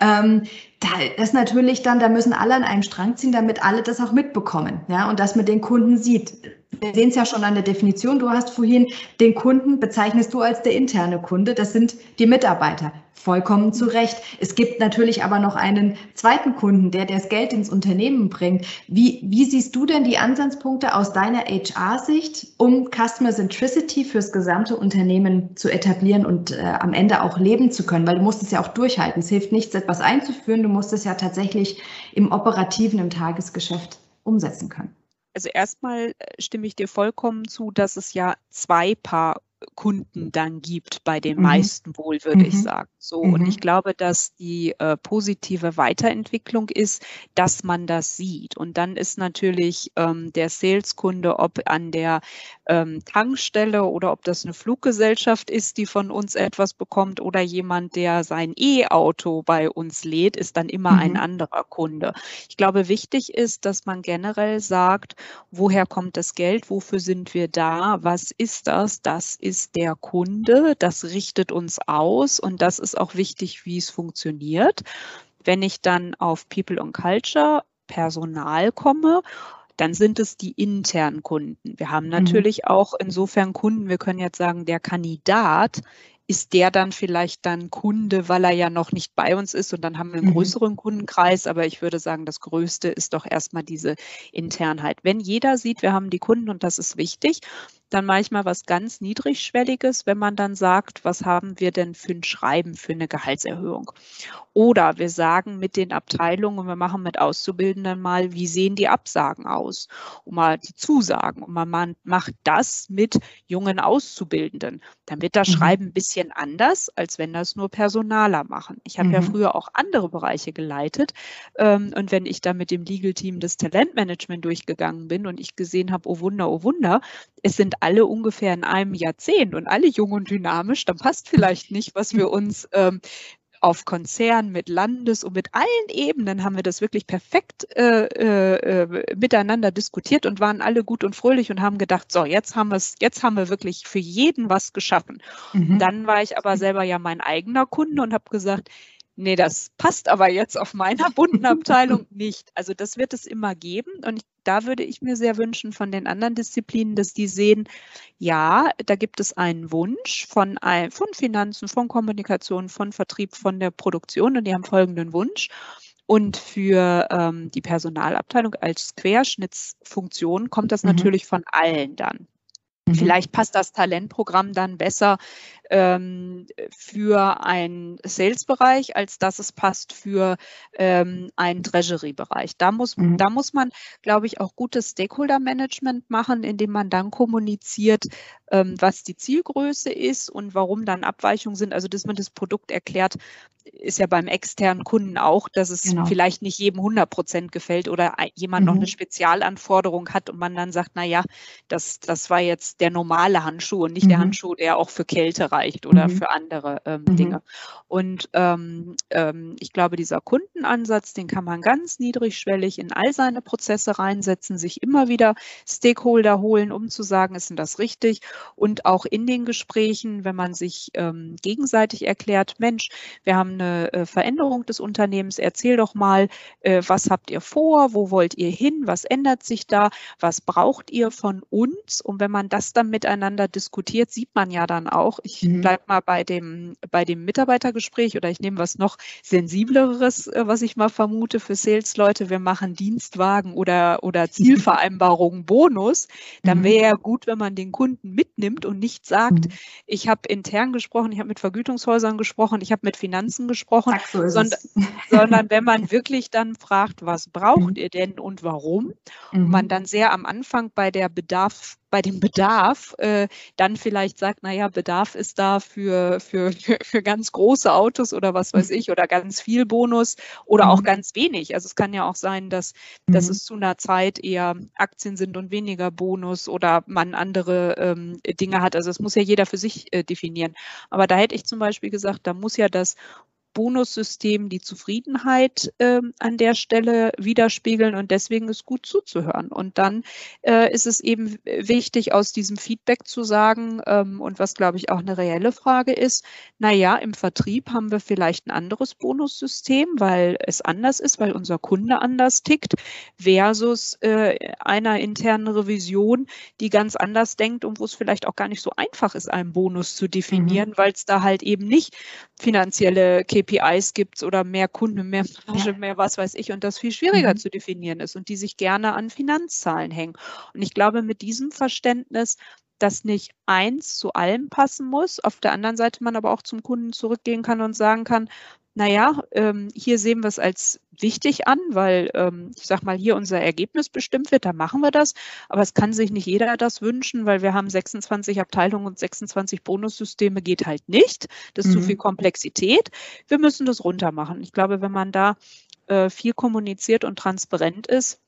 Ähm, da ist natürlich dann, da müssen alle an einem Strang ziehen, damit alle das auch mitbekommen, ja, und dass man den Kunden sieht. Wir sehen es ja schon an der Definition. Du hast vorhin den Kunden bezeichnest du als der interne Kunde. Das sind die Mitarbeiter. Vollkommen zu Recht. Es gibt natürlich aber noch einen zweiten Kunden, der das Geld ins Unternehmen bringt. Wie, wie siehst du denn die Ansatzpunkte aus deiner HR-Sicht, um Customer Centricity fürs gesamte Unternehmen zu etablieren und äh, am Ende auch leben zu können? Weil du musst es ja auch durchhalten. Es hilft nichts, etwas einzuführen. Du musst es ja tatsächlich im Operativen, im Tagesgeschäft umsetzen können. Also erstmal äh, stimme ich dir vollkommen zu, dass es ja zwei Paar Kunden dann gibt, bei den mhm. meisten wohl, würde mhm. ich sagen. So, mhm. und ich glaube, dass die äh, positive Weiterentwicklung ist, dass man das sieht. Und dann ist natürlich ähm, der Saleskunde, ob an der ähm, Tankstelle oder ob das eine Fluggesellschaft ist, die von uns etwas bekommt oder jemand, der sein E-Auto bei uns lädt, ist dann immer ein mhm. anderer Kunde. Ich glaube, wichtig ist, dass man generell sagt, woher kommt das Geld, wofür sind wir da, was ist das? Das ist der Kunde, das richtet uns aus und das ist auch wichtig, wie es funktioniert. Wenn ich dann auf People und Culture Personal komme, dann sind es die internen Kunden. Wir haben mhm. natürlich mhm. auch insofern Kunden, wir können jetzt sagen, der Kandidat ist der dann vielleicht dann Kunde, weil er ja noch nicht bei uns ist und dann haben wir einen mhm. größeren Kundenkreis. Aber ich würde sagen, das Größte ist doch erstmal diese Internheit. Wenn jeder sieht, wir haben die Kunden und das ist wichtig, dann manchmal was ganz Niedrigschwelliges, wenn man dann sagt, was haben wir denn für ein Schreiben für eine Gehaltserhöhung? Oder wir sagen mit den Abteilungen und wir machen mit Auszubildenden mal, wie sehen die Absagen aus? Und mal die Zusagen. Und man macht das mit jungen Auszubildenden. Dann wird das mhm. Schreiben ein bisschen anders, als wenn das nur Personaler machen. Ich habe mhm. ja früher auch andere Bereiche geleitet. Ähm, und wenn ich da mit dem Legal Team das Talentmanagement durchgegangen bin und ich gesehen habe, oh Wunder, oh Wunder, es sind alle ungefähr in einem Jahrzehnt und alle jung und dynamisch, dann passt vielleicht nicht, was wir uns ähm, auf Konzern, mit Landes- und mit allen Ebenen haben wir das wirklich perfekt äh, äh, miteinander diskutiert und waren alle gut und fröhlich und haben gedacht, so, jetzt haben wir es, jetzt haben wir wirklich für jeden was geschaffen. Mhm. Dann war ich aber selber ja mein eigener Kunde und habe gesagt, nee, das passt aber jetzt auf meiner bunten Abteilung nicht. Also das wird es immer geben. Und da würde ich mir sehr wünschen von den anderen Disziplinen, dass die sehen, ja, da gibt es einen Wunsch von, von Finanzen, von Kommunikation, von Vertrieb, von der Produktion und die haben folgenden Wunsch. Und für ähm, die Personalabteilung als Querschnittsfunktion kommt das mhm. natürlich von allen dann. Mhm. Vielleicht passt das Talentprogramm dann besser ähm, für einen Sales-Bereich, als dass es passt für ähm, einen Treasury-Bereich. Da muss, mhm. da muss man, glaube ich, auch gutes Stakeholder-Management machen, indem man dann kommuniziert, ähm, was die Zielgröße ist und warum dann Abweichungen sind. Also, dass man das Produkt erklärt, ist ja beim externen Kunden auch, dass es genau. vielleicht nicht jedem 100 Prozent gefällt oder jemand mhm. noch eine Spezialanforderung hat und man dann sagt, na ja, das, das war jetzt der normale Handschuh und nicht mhm. der Handschuh, der auch für Kälte reicht oder mhm. für andere ähm, mhm. Dinge. Und ähm, ähm, ich glaube, dieser Kundenansatz, den kann man ganz niedrigschwellig in all seine Prozesse reinsetzen, sich immer wieder Stakeholder holen, um zu sagen, ist denn das richtig? Und auch in den Gesprächen, wenn man sich ähm, gegenseitig erklärt, Mensch, wir haben eine äh, Veränderung des Unternehmens, erzähl doch mal, äh, was habt ihr vor, wo wollt ihr hin, was ändert sich da, was braucht ihr von uns? Und wenn man das dann miteinander diskutiert, sieht man ja dann auch, ich mhm. bleibe mal bei dem, bei dem Mitarbeitergespräch oder ich nehme was noch sensibleres, äh, was ich mal vermute für Sales-Leute, wir machen Dienstwagen oder, oder Zielvereinbarungen Bonus, dann mhm. wäre ja gut, wenn man den Kunden mitnimmt und nicht sagt, mhm. ich habe intern gesprochen, ich habe mit Vergütungshäusern gesprochen, ich habe mit Finanzen gesprochen, so sondern, sondern wenn man wirklich dann fragt, was braucht ihr denn und warum, und man dann sehr am Anfang bei der Bedarf bei dem Bedarf äh, dann vielleicht sagt, naja, Bedarf ist da für, für, für, für ganz große Autos oder was weiß ich oder ganz viel Bonus oder auch mhm. ganz wenig. Also es kann ja auch sein, dass, mhm. dass es zu einer Zeit eher Aktien sind und weniger Bonus oder man andere ähm, Dinge hat. Also es muss ja jeder für sich äh, definieren. Aber da hätte ich zum Beispiel gesagt, da muss ja das Bonussystem die Zufriedenheit äh, an der Stelle widerspiegeln und deswegen ist gut zuzuhören. Und dann äh, ist es eben wichtig, aus diesem Feedback zu sagen ähm, und was, glaube ich, auch eine reelle Frage ist, naja, im Vertrieb haben wir vielleicht ein anderes Bonussystem, weil es anders ist, weil unser Kunde anders tickt, versus äh, einer internen Revision, die ganz anders denkt und wo es vielleicht auch gar nicht so einfach ist, einen Bonus zu definieren, mhm. weil es da halt eben nicht finanzielle KPIs gibt oder mehr Kunden, mehr Marge, mehr was weiß ich und das viel schwieriger mhm. zu definieren ist und die sich gerne an Finanzzahlen hängen. Und ich glaube, mit diesem Verständnis dass nicht eins zu allem passen muss, auf der anderen Seite man aber auch zum Kunden zurückgehen kann und sagen kann, naja, ähm, hier sehen wir es als wichtig an, weil ähm, ich sag mal, hier unser Ergebnis bestimmt wird, da machen wir das. Aber es kann sich nicht jeder das wünschen, weil wir haben 26 Abteilungen und 26 Bonussysteme geht halt nicht. Das ist mhm. zu viel Komplexität. Wir müssen das runter machen. Ich glaube, wenn man da äh, viel kommuniziert und transparent ist,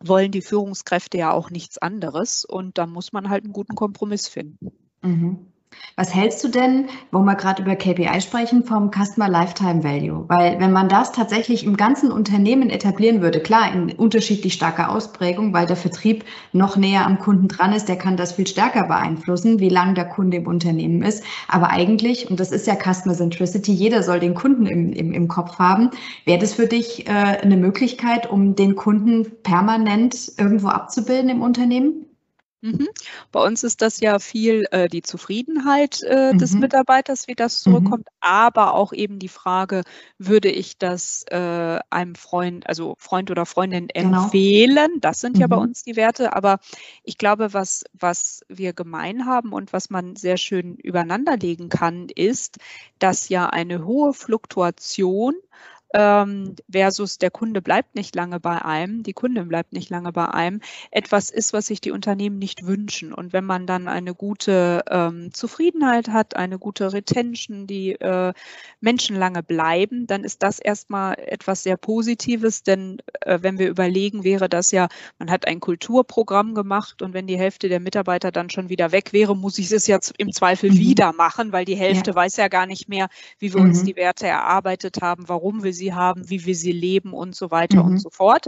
wollen die Führungskräfte ja auch nichts anderes. Und da muss man halt einen guten Kompromiss finden. Mhm. Was hältst du denn, wo wir gerade über KPI sprechen, vom Customer Lifetime Value? Weil wenn man das tatsächlich im ganzen Unternehmen etablieren würde, klar, in unterschiedlich starker Ausprägung, weil der Vertrieb noch näher am Kunden dran ist, der kann das viel stärker beeinflussen, wie lange der Kunde im Unternehmen ist. Aber eigentlich, und das ist ja Customer Centricity, jeder soll den Kunden im, im, im Kopf haben. Wäre das für dich äh, eine Möglichkeit, um den Kunden permanent irgendwo abzubilden im Unternehmen? Mhm. Bei uns ist das ja viel äh, die Zufriedenheit äh, mhm. des Mitarbeiters, wie das zurückkommt, mhm. aber auch eben die Frage, würde ich das äh, einem Freund, also Freund oder Freundin genau. empfehlen? Das sind ja bei mhm. uns die Werte, aber ich glaube, was, was wir gemein haben und was man sehr schön übereinanderlegen kann, ist, dass ja eine hohe Fluktuation ähm, versus der Kunde bleibt nicht lange bei einem, die Kundin bleibt nicht lange bei einem, etwas ist, was sich die Unternehmen nicht wünschen. Und wenn man dann eine gute ähm, Zufriedenheit hat, eine gute Retention, die äh, Menschen lange bleiben, dann ist das erstmal etwas sehr Positives, denn äh, wenn wir überlegen, wäre das ja, man hat ein Kulturprogramm gemacht und wenn die Hälfte der Mitarbeiter dann schon wieder weg wäre, muss ich es jetzt im Zweifel mhm. wieder machen, weil die Hälfte ja. weiß ja gar nicht mehr, wie wir mhm. uns die Werte erarbeitet haben, warum wir sie sie haben, wie wir sie leben und so weiter mhm. und so fort.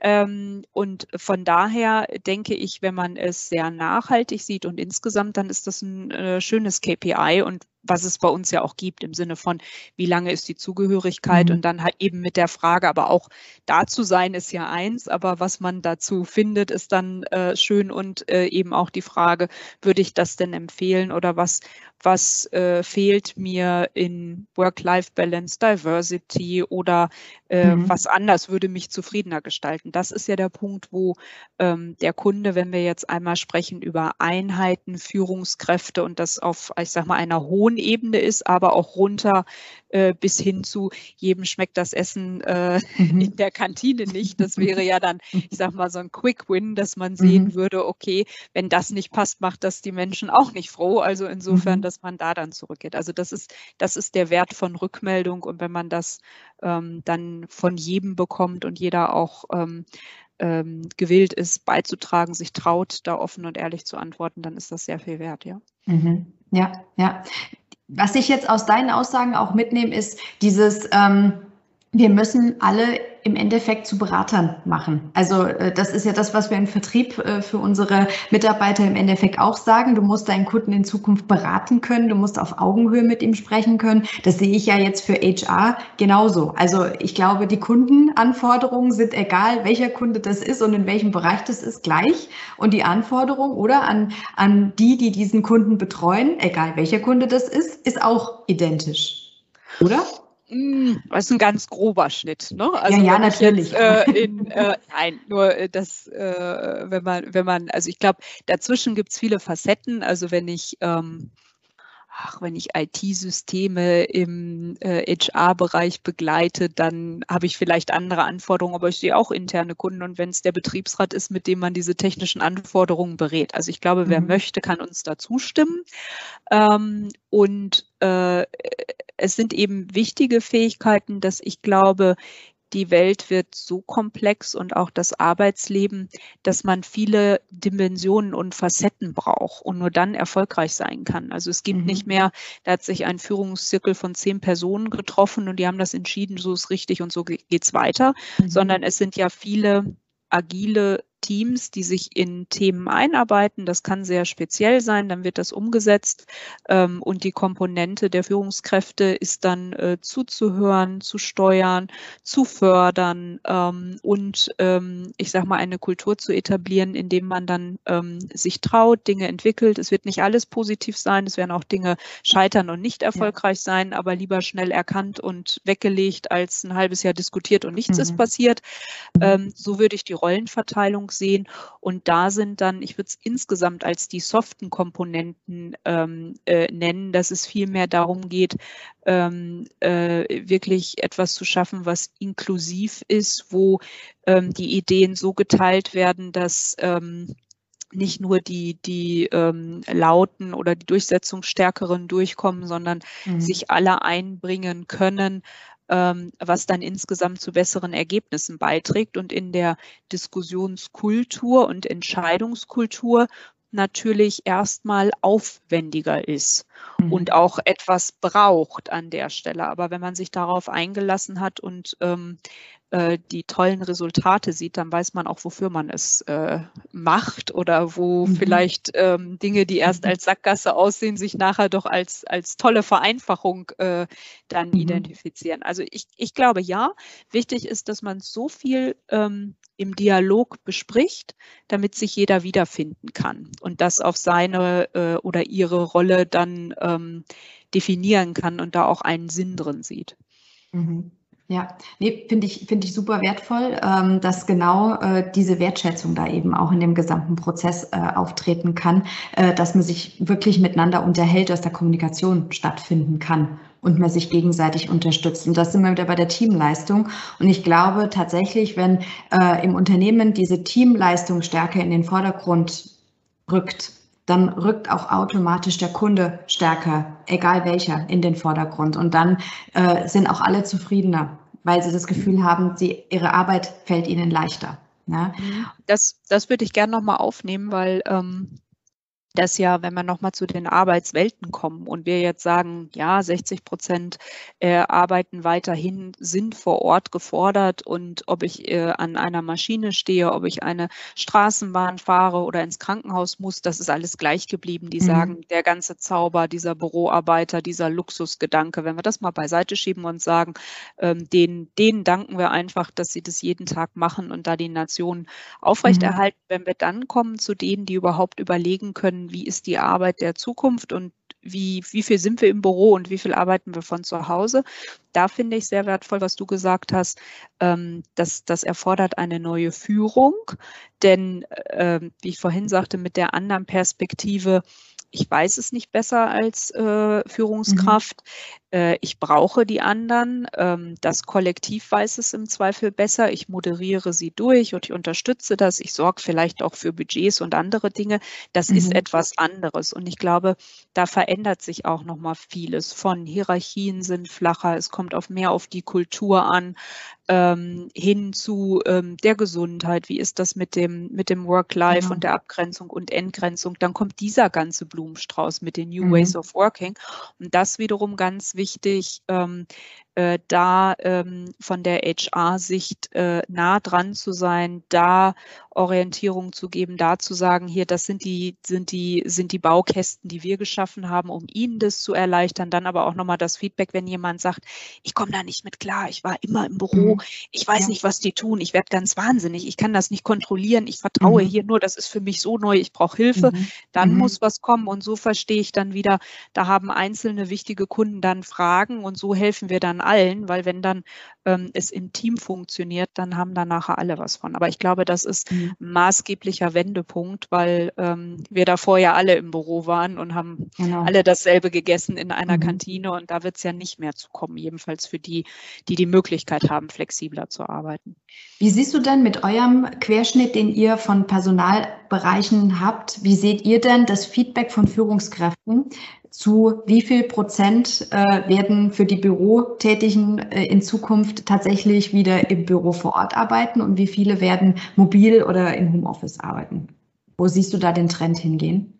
Ähm, und von daher denke ich, wenn man es sehr nachhaltig sieht und insgesamt, dann ist das ein äh, schönes KPI und was es bei uns ja auch gibt im Sinne von, wie lange ist die Zugehörigkeit mhm. und dann halt eben mit der Frage, aber auch da zu sein ist ja eins, aber was man dazu findet, ist dann äh, schön und äh, eben auch die Frage, würde ich das denn empfehlen oder was, was äh, fehlt mir in Work-Life-Balance, Diversity oder äh, mhm. was anders würde mich zufriedener gestalten. Das ist ja der Punkt, wo ähm, der Kunde, wenn wir jetzt einmal sprechen über Einheiten, Führungskräfte und das auf, ich sag mal, einer hohen Ebene ist, aber auch runter äh, bis hin zu jedem schmeckt das Essen äh, mhm. in der Kantine nicht. Das wäre ja dann, ich sag mal, so ein Quick Win, dass man sehen mhm. würde, okay, wenn das nicht passt, macht das die Menschen auch nicht froh. Also insofern, mhm. dass man da dann zurückgeht. Also das ist, das ist der Wert von Rückmeldung und wenn man das ähm, dann von jedem bekommt und jeder auch ähm, ähm, gewillt ist, beizutragen, sich traut, da offen und ehrlich zu antworten, dann ist das sehr viel wert, ja. Mhm. Ja, ja. Was ich jetzt aus deinen Aussagen auch mitnehme, ist dieses, ähm, wir müssen alle im Endeffekt zu Beratern machen. Also äh, das ist ja das, was wir im Vertrieb äh, für unsere Mitarbeiter im Endeffekt auch sagen. Du musst deinen Kunden in Zukunft beraten können, du musst auf Augenhöhe mit ihm sprechen können. Das sehe ich ja jetzt für HR genauso. Also ich glaube, die Kundenanforderungen sind egal, welcher Kunde das ist und in welchem Bereich das ist, gleich. Und die Anforderung oder an, an die, die diesen Kunden betreuen, egal welcher Kunde das ist, ist auch identisch. Oder? Hm, das ist ein ganz grober Schnitt, ne? Also ja, ja natürlich. Jetzt, äh, in, äh, nein, nur äh, das, äh, wenn man, wenn man, also ich glaube, dazwischen gibt es viele Facetten. Also wenn ich, ähm, ach, wenn ich IT-Systeme im äh, HR-Bereich begleite, dann habe ich vielleicht andere Anforderungen, aber ich sehe auch interne Kunden und wenn es der Betriebsrat ist, mit dem man diese technischen Anforderungen berät. Also ich glaube, wer mhm. möchte, kann uns da zustimmen. Ähm, und äh, es sind eben wichtige Fähigkeiten, dass ich glaube, die Welt wird so komplex und auch das Arbeitsleben, dass man viele Dimensionen und Facetten braucht und nur dann erfolgreich sein kann. Also es gibt mhm. nicht mehr, da hat sich ein Führungszirkel von zehn Personen getroffen und die haben das entschieden, so ist richtig und so geht's weiter, mhm. sondern es sind ja viele agile Teams, die sich in Themen einarbeiten. Das kann sehr speziell sein, dann wird das umgesetzt ähm, und die Komponente der Führungskräfte ist dann äh, zuzuhören, zu steuern, zu fördern ähm, und ähm, ich sage mal eine Kultur zu etablieren, indem man dann ähm, sich traut, Dinge entwickelt. Es wird nicht alles positiv sein, es werden auch Dinge scheitern und nicht erfolgreich ja. sein, aber lieber schnell erkannt und weggelegt als ein halbes Jahr diskutiert und nichts mhm. ist passiert. Mhm. Ähm, so würde ich die Rollenverteilung sehen. Und da sind dann, ich würde es insgesamt als die soften Komponenten ähm, äh, nennen, dass es viel mehr darum geht, ähm, äh, wirklich etwas zu schaffen, was inklusiv ist, wo ähm, die Ideen so geteilt werden, dass ähm, nicht nur die, die ähm, Lauten oder die Durchsetzungsstärkeren durchkommen, sondern mhm. sich alle einbringen können, was dann insgesamt zu besseren Ergebnissen beiträgt und in der Diskussionskultur und Entscheidungskultur natürlich erstmal aufwendiger ist mhm. und auch etwas braucht an der Stelle. Aber wenn man sich darauf eingelassen hat und ähm, äh, die tollen Resultate sieht, dann weiß man auch, wofür man es äh, macht oder wo mhm. vielleicht ähm, Dinge, die erst mhm. als Sackgasse aussehen, sich nachher doch als, als tolle Vereinfachung äh, dann mhm. identifizieren. Also ich, ich glaube ja, wichtig ist, dass man so viel ähm, im Dialog bespricht, damit sich jeder wiederfinden kann und das auf seine äh, oder ihre Rolle dann ähm, definieren kann und da auch einen Sinn drin sieht. Mhm. Ja, nee, finde ich, finde ich super wertvoll, ähm, dass genau äh, diese Wertschätzung da eben auch in dem gesamten Prozess äh, auftreten kann, äh, dass man sich wirklich miteinander unterhält, dass da Kommunikation stattfinden kann und man sich gegenseitig unterstützt. Und das sind wir wieder bei der Teamleistung. Und ich glaube tatsächlich, wenn äh, im Unternehmen diese Teamleistung stärker in den Vordergrund rückt, dann rückt auch automatisch der Kunde stärker, egal welcher, in den Vordergrund. Und dann äh, sind auch alle zufriedener weil sie das Gefühl haben, sie, ihre Arbeit fällt ihnen leichter. Ne? Das, das würde ich gerne nochmal aufnehmen, weil ähm, dass ja, wenn wir nochmal zu den Arbeitswelten kommen und wir jetzt sagen, ja, 60 Prozent äh, arbeiten weiterhin, sind vor Ort gefordert und ob ich äh, an einer Maschine stehe, ob ich eine Straßenbahn fahre oder ins Krankenhaus muss, das ist alles gleich geblieben. Die mhm. sagen, der ganze Zauber, dieser Büroarbeiter, dieser Luxusgedanke, wenn wir das mal beiseite schieben und sagen, ähm, denen, denen danken wir einfach, dass sie das jeden Tag machen und da die Nation aufrechterhalten. Mhm. Wenn wir dann kommen zu denen, die überhaupt überlegen können, wie ist die Arbeit der Zukunft und wie, wie viel sind wir im Büro und wie viel arbeiten wir von zu Hause. Da finde ich sehr wertvoll, was du gesagt hast, ähm, dass das erfordert eine neue Führung. Denn, äh, wie ich vorhin sagte, mit der anderen Perspektive, ich weiß es nicht besser als äh, Führungskraft. Mhm. Äh, ich brauche die anderen. Ähm, das Kollektiv weiß es im Zweifel besser. Ich moderiere sie durch und ich unterstütze das. Ich sorge vielleicht auch für Budgets und andere Dinge. Das mhm. ist etwas anderes. Und ich glaube, da verändert sich auch noch mal vieles. Von Hierarchien sind flacher. Es kommt auf mehr auf die Kultur an ähm, hin zu ähm, der Gesundheit, wie ist das mit dem, mit dem Work-Life genau. und der Abgrenzung und Entgrenzung, dann kommt dieser ganze Blumenstrauß mit den New mhm. Ways of Working. Und das wiederum ganz wichtig, ähm, äh, da ähm, von der HR-Sicht äh, nah dran zu sein, da Orientierung zu geben, da zu sagen, hier, das sind die, sind die, sind die Baukästen, die wir geschaffen haben, um Ihnen das zu erleichtern. Dann aber auch nochmal das Feedback, wenn jemand sagt, ich komme da nicht mit klar, ich war immer im Büro, mhm. ich weiß ja. nicht, was die tun, ich werde ganz wahnsinnig, ich kann das nicht kontrollieren, ich vertraue mhm. hier nur, das ist für mich so neu, ich brauche Hilfe, mhm. dann mhm. muss was kommen. Und so verstehe ich dann wieder, da haben einzelne wichtige Kunden dann Fragen und so helfen wir dann allen, weil wenn dann ähm, es im Team funktioniert, dann haben da nachher alle was von. Aber ich glaube, das ist mhm. ein maßgeblicher Wendepunkt, weil ähm, wir davor ja alle im Büro waren und haben genau. alle dasselbe gegessen in einer mhm. Kantine und da wird es ja nicht mehr zu kommen, jedenfalls für die, die die Möglichkeit haben, flexibler zu arbeiten. Wie siehst du denn mit eurem Querschnitt, den ihr von Personal Bereichen habt, wie seht ihr denn das Feedback von Führungskräften zu wie viel Prozent äh, werden für die Bürotätigen äh, in Zukunft tatsächlich wieder im Büro vor Ort arbeiten und wie viele werden mobil oder im Homeoffice arbeiten? Wo siehst du da den Trend hingehen?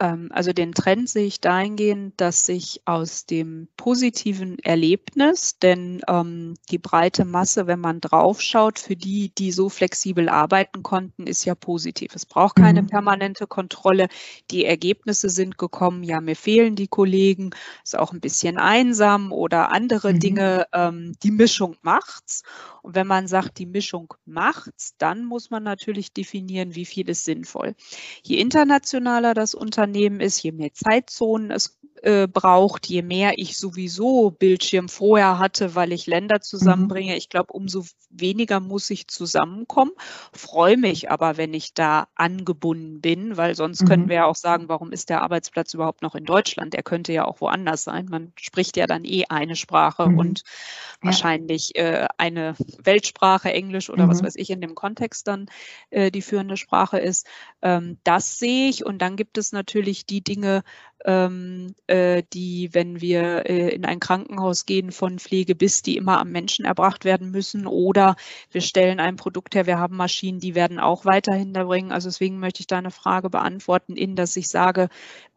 Ähm, also den Trend sehe ich dahingehend, dass sich aus dem positiven Erlebnis, denn ähm, die breite Masse, wenn man draufschaut, für die, die so flexibel arbeiten konnten, ist ja positiv. Es braucht keine mhm. permanente Kontrolle. Die Ergebnisse sind gekommen, ja, mir fehlen die Kollegen, ist auch ein bisschen einsam oder andere mhm. Dinge. Ähm, die Mischung macht's. Und wenn man sagt, die Mischung macht's, dann muss man natürlich definieren, wie viel ist sinnvoll. Je internationaler das Unternehmen ist, je mehr Zeitzonen es äh, braucht, je mehr ich sowieso Bildschirm vorher hatte, weil ich Länder zusammenbringe. Mhm. Ich glaube, umso weniger muss ich zusammenkommen. Freue mich aber, wenn ich da angebunden bin, weil sonst mhm. können wir ja auch sagen, warum ist der Arbeitsplatz überhaupt noch in Deutschland? Er könnte ja auch woanders sein. Man spricht ja dann eh eine Sprache mhm. und ja. wahrscheinlich äh, eine Weltsprache, Englisch oder was mhm. weiß ich in dem Kontext dann äh, die führende Sprache ist. Ähm, das sehe ich und dann gibt es natürlich die Dinge, ähm, äh, die, wenn wir äh, in ein Krankenhaus gehen, von Pflege bis, die immer am Menschen erbracht werden müssen. Oder wir stellen ein Produkt her, wir haben Maschinen, die werden auch weiterhin da bringen. Also deswegen möchte ich deine Frage beantworten, in dass ich sage,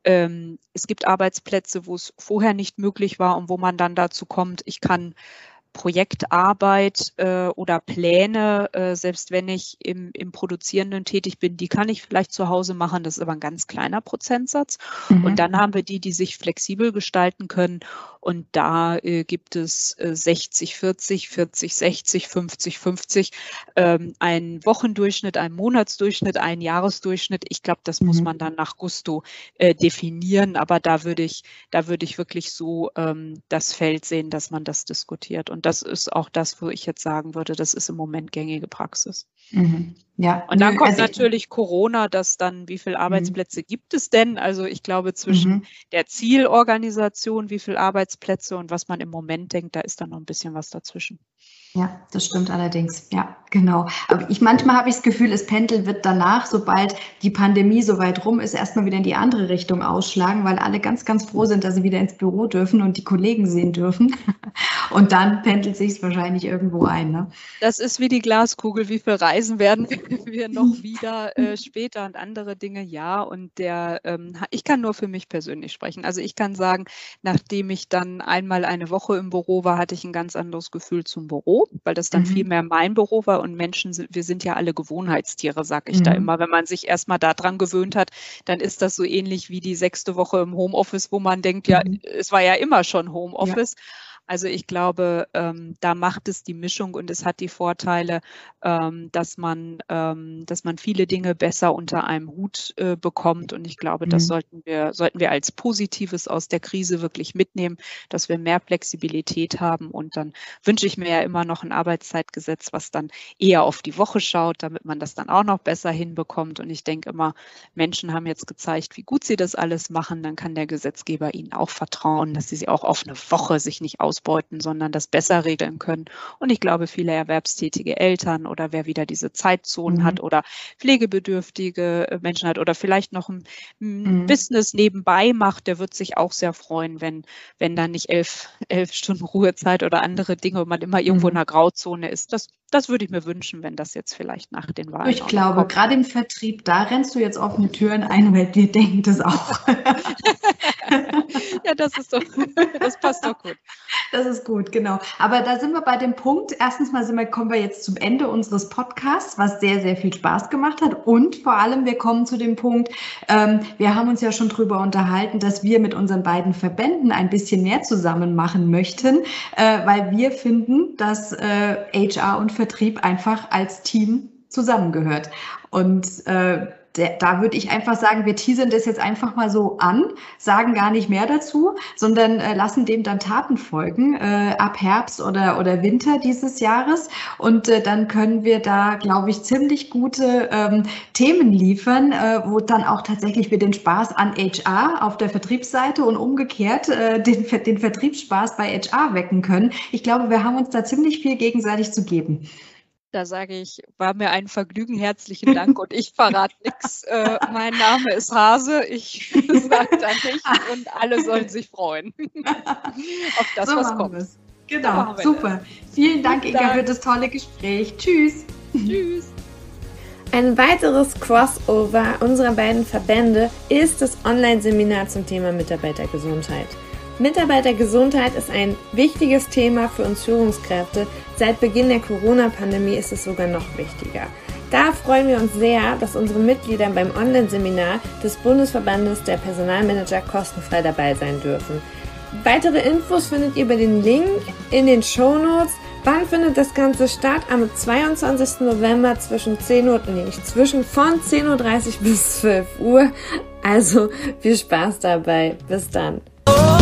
ähm, es gibt Arbeitsplätze, wo es vorher nicht möglich war und wo man dann dazu kommt, ich kann Projektarbeit äh, oder Pläne, äh, selbst wenn ich im, im Produzierenden tätig bin, die kann ich vielleicht zu Hause machen. Das ist aber ein ganz kleiner Prozentsatz. Mhm. Und dann haben wir die, die sich flexibel gestalten können. Und da äh, gibt es äh, 60, 40, 40, 60, 50, 50, ähm, einen Wochendurchschnitt, einen Monatsdurchschnitt, einen Jahresdurchschnitt. Ich glaube, das mhm. muss man dann nach Gusto äh, definieren. Aber da würde ich, da würde ich wirklich so ähm, das Feld sehen, dass man das diskutiert. Und das ist auch das, wo ich jetzt sagen würde, das ist im Moment gängige Praxis. Mhm. Ja. Und dann kommt also natürlich Corona, dass dann, wie viele mhm. Arbeitsplätze mhm. gibt es denn? Also ich glaube, zwischen mhm. der Zielorganisation, wie viele Arbeitsplätze und was man im Moment denkt, da ist dann noch ein bisschen was dazwischen. Ja, das stimmt allerdings. Ja, genau. Aber ich manchmal habe ich das Gefühl, es Pendel wird danach, sobald die Pandemie so weit rum ist, erstmal wieder in die andere Richtung ausschlagen, weil alle ganz, ganz froh sind, dass sie wieder ins Büro dürfen und die Kollegen sehen dürfen. Und dann pendelt sich es wahrscheinlich irgendwo ein. Ne? Das ist wie die Glaskugel. Wie viel Reisen werden wir noch wieder äh, später und andere Dinge? Ja. Und der, ähm, ich kann nur für mich persönlich sprechen. Also ich kann sagen, nachdem ich dann einmal eine Woche im Büro war, hatte ich ein ganz anderes Gefühl zum Büro weil das dann mhm. viel mehr mein Büro war und Menschen sind, wir sind ja alle Gewohnheitstiere, sage ich mhm. da immer. Wenn man sich erstmal daran gewöhnt hat, dann ist das so ähnlich wie die sechste Woche im Homeoffice, wo man denkt, ja, mhm. es war ja immer schon Homeoffice. Ja. Also ich glaube, ähm, da macht es die Mischung und es hat die Vorteile, ähm, dass man, ähm, dass man viele Dinge besser unter einem Hut äh, bekommt. Und ich glaube, mhm. das sollten wir, sollten wir als Positives aus der Krise wirklich mitnehmen, dass wir mehr Flexibilität haben. Und dann wünsche ich mir ja immer noch ein Arbeitszeitgesetz, was dann eher auf die Woche schaut, damit man das dann auch noch besser hinbekommt. Und ich denke immer, Menschen haben jetzt gezeigt, wie gut sie das alles machen. Dann kann der Gesetzgeber ihnen auch vertrauen, dass sie sie auch auf eine Woche sich nicht aus ausbeuten, sondern das besser regeln können. Und ich glaube, viele erwerbstätige Eltern oder wer wieder diese Zeitzonen mhm. hat oder pflegebedürftige äh, Menschen hat oder vielleicht noch ein, mhm. Business nebenbei macht, der wird sich auch sehr freuen, wenn, wenn dann nicht elf, elf Stunden Ruhezeit oder andere Dinge und man immer irgendwo mhm. in einer Grauzone ist. Das, das würde ich mir wünschen, wenn das jetzt vielleicht nach den Wahlen. Ich glaube, kommt. gerade im Vertrieb, da rennst du jetzt offene Türen ein, weil wir denken das auch. ja, das ist doch, das passt doch gut. Das ist gut, genau. Aber da sind wir bei dem Punkt. Erstens mal sind wir, kommen wir jetzt zum Ende unseres Podcasts, was sehr, sehr viel Spaß gemacht hat. Und vor allem, wir kommen zu dem Punkt, ähm, wir haben uns ja schon drüber unterhalten, dass wir mit unseren beiden Verbänden ein bisschen mehr zusammen machen möchten, äh, weil wir finden, dass äh, HR und Vertrieb einfach als Team zusammengehört. Und äh, da würde ich einfach sagen, wir teasern das jetzt einfach mal so an, sagen gar nicht mehr dazu, sondern äh, lassen dem dann Taten folgen äh, ab Herbst oder, oder Winter dieses Jahres. Und äh, dann können wir da, glaube ich, ziemlich gute ähm, Themen liefern, äh, wo dann auch tatsächlich wir den Spaß an HR auf der Vertriebsseite und umgekehrt äh, den, den Vertriebsspaß bei HR wecken können. Ich glaube, wir haben uns da ziemlich viel gegenseitig zu geben. Da sage ich, war mir ein Vergnügen, herzlichen Dank und ich verrate nichts. Äh, mein Name ist Hase, ich sage da nichts und alle sollen sich freuen auf das, so was kommt. Wir's. Genau, super. Vielen Dank, Inga, Dank. für das tolle Gespräch. Tschüss. Tschüss. Ein weiteres Crossover unserer beiden Verbände ist das Online-Seminar zum Thema Mitarbeitergesundheit. Mitarbeitergesundheit ist ein wichtiges Thema für uns Führungskräfte. Seit Beginn der Corona-Pandemie ist es sogar noch wichtiger. Da freuen wir uns sehr, dass unsere Mitglieder beim Online-Seminar des Bundesverbandes der Personalmanager kostenfrei dabei sein dürfen. Weitere Infos findet ihr über den Link in den Show Notes. Wann findet das Ganze statt? Am 22. November zwischen 10 Uhr, nee, nicht zwischen, von 10.30 Uhr bis 12 Uhr. Also viel Spaß dabei. Bis dann.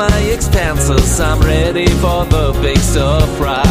my expenses. I'm ready for the big surprise.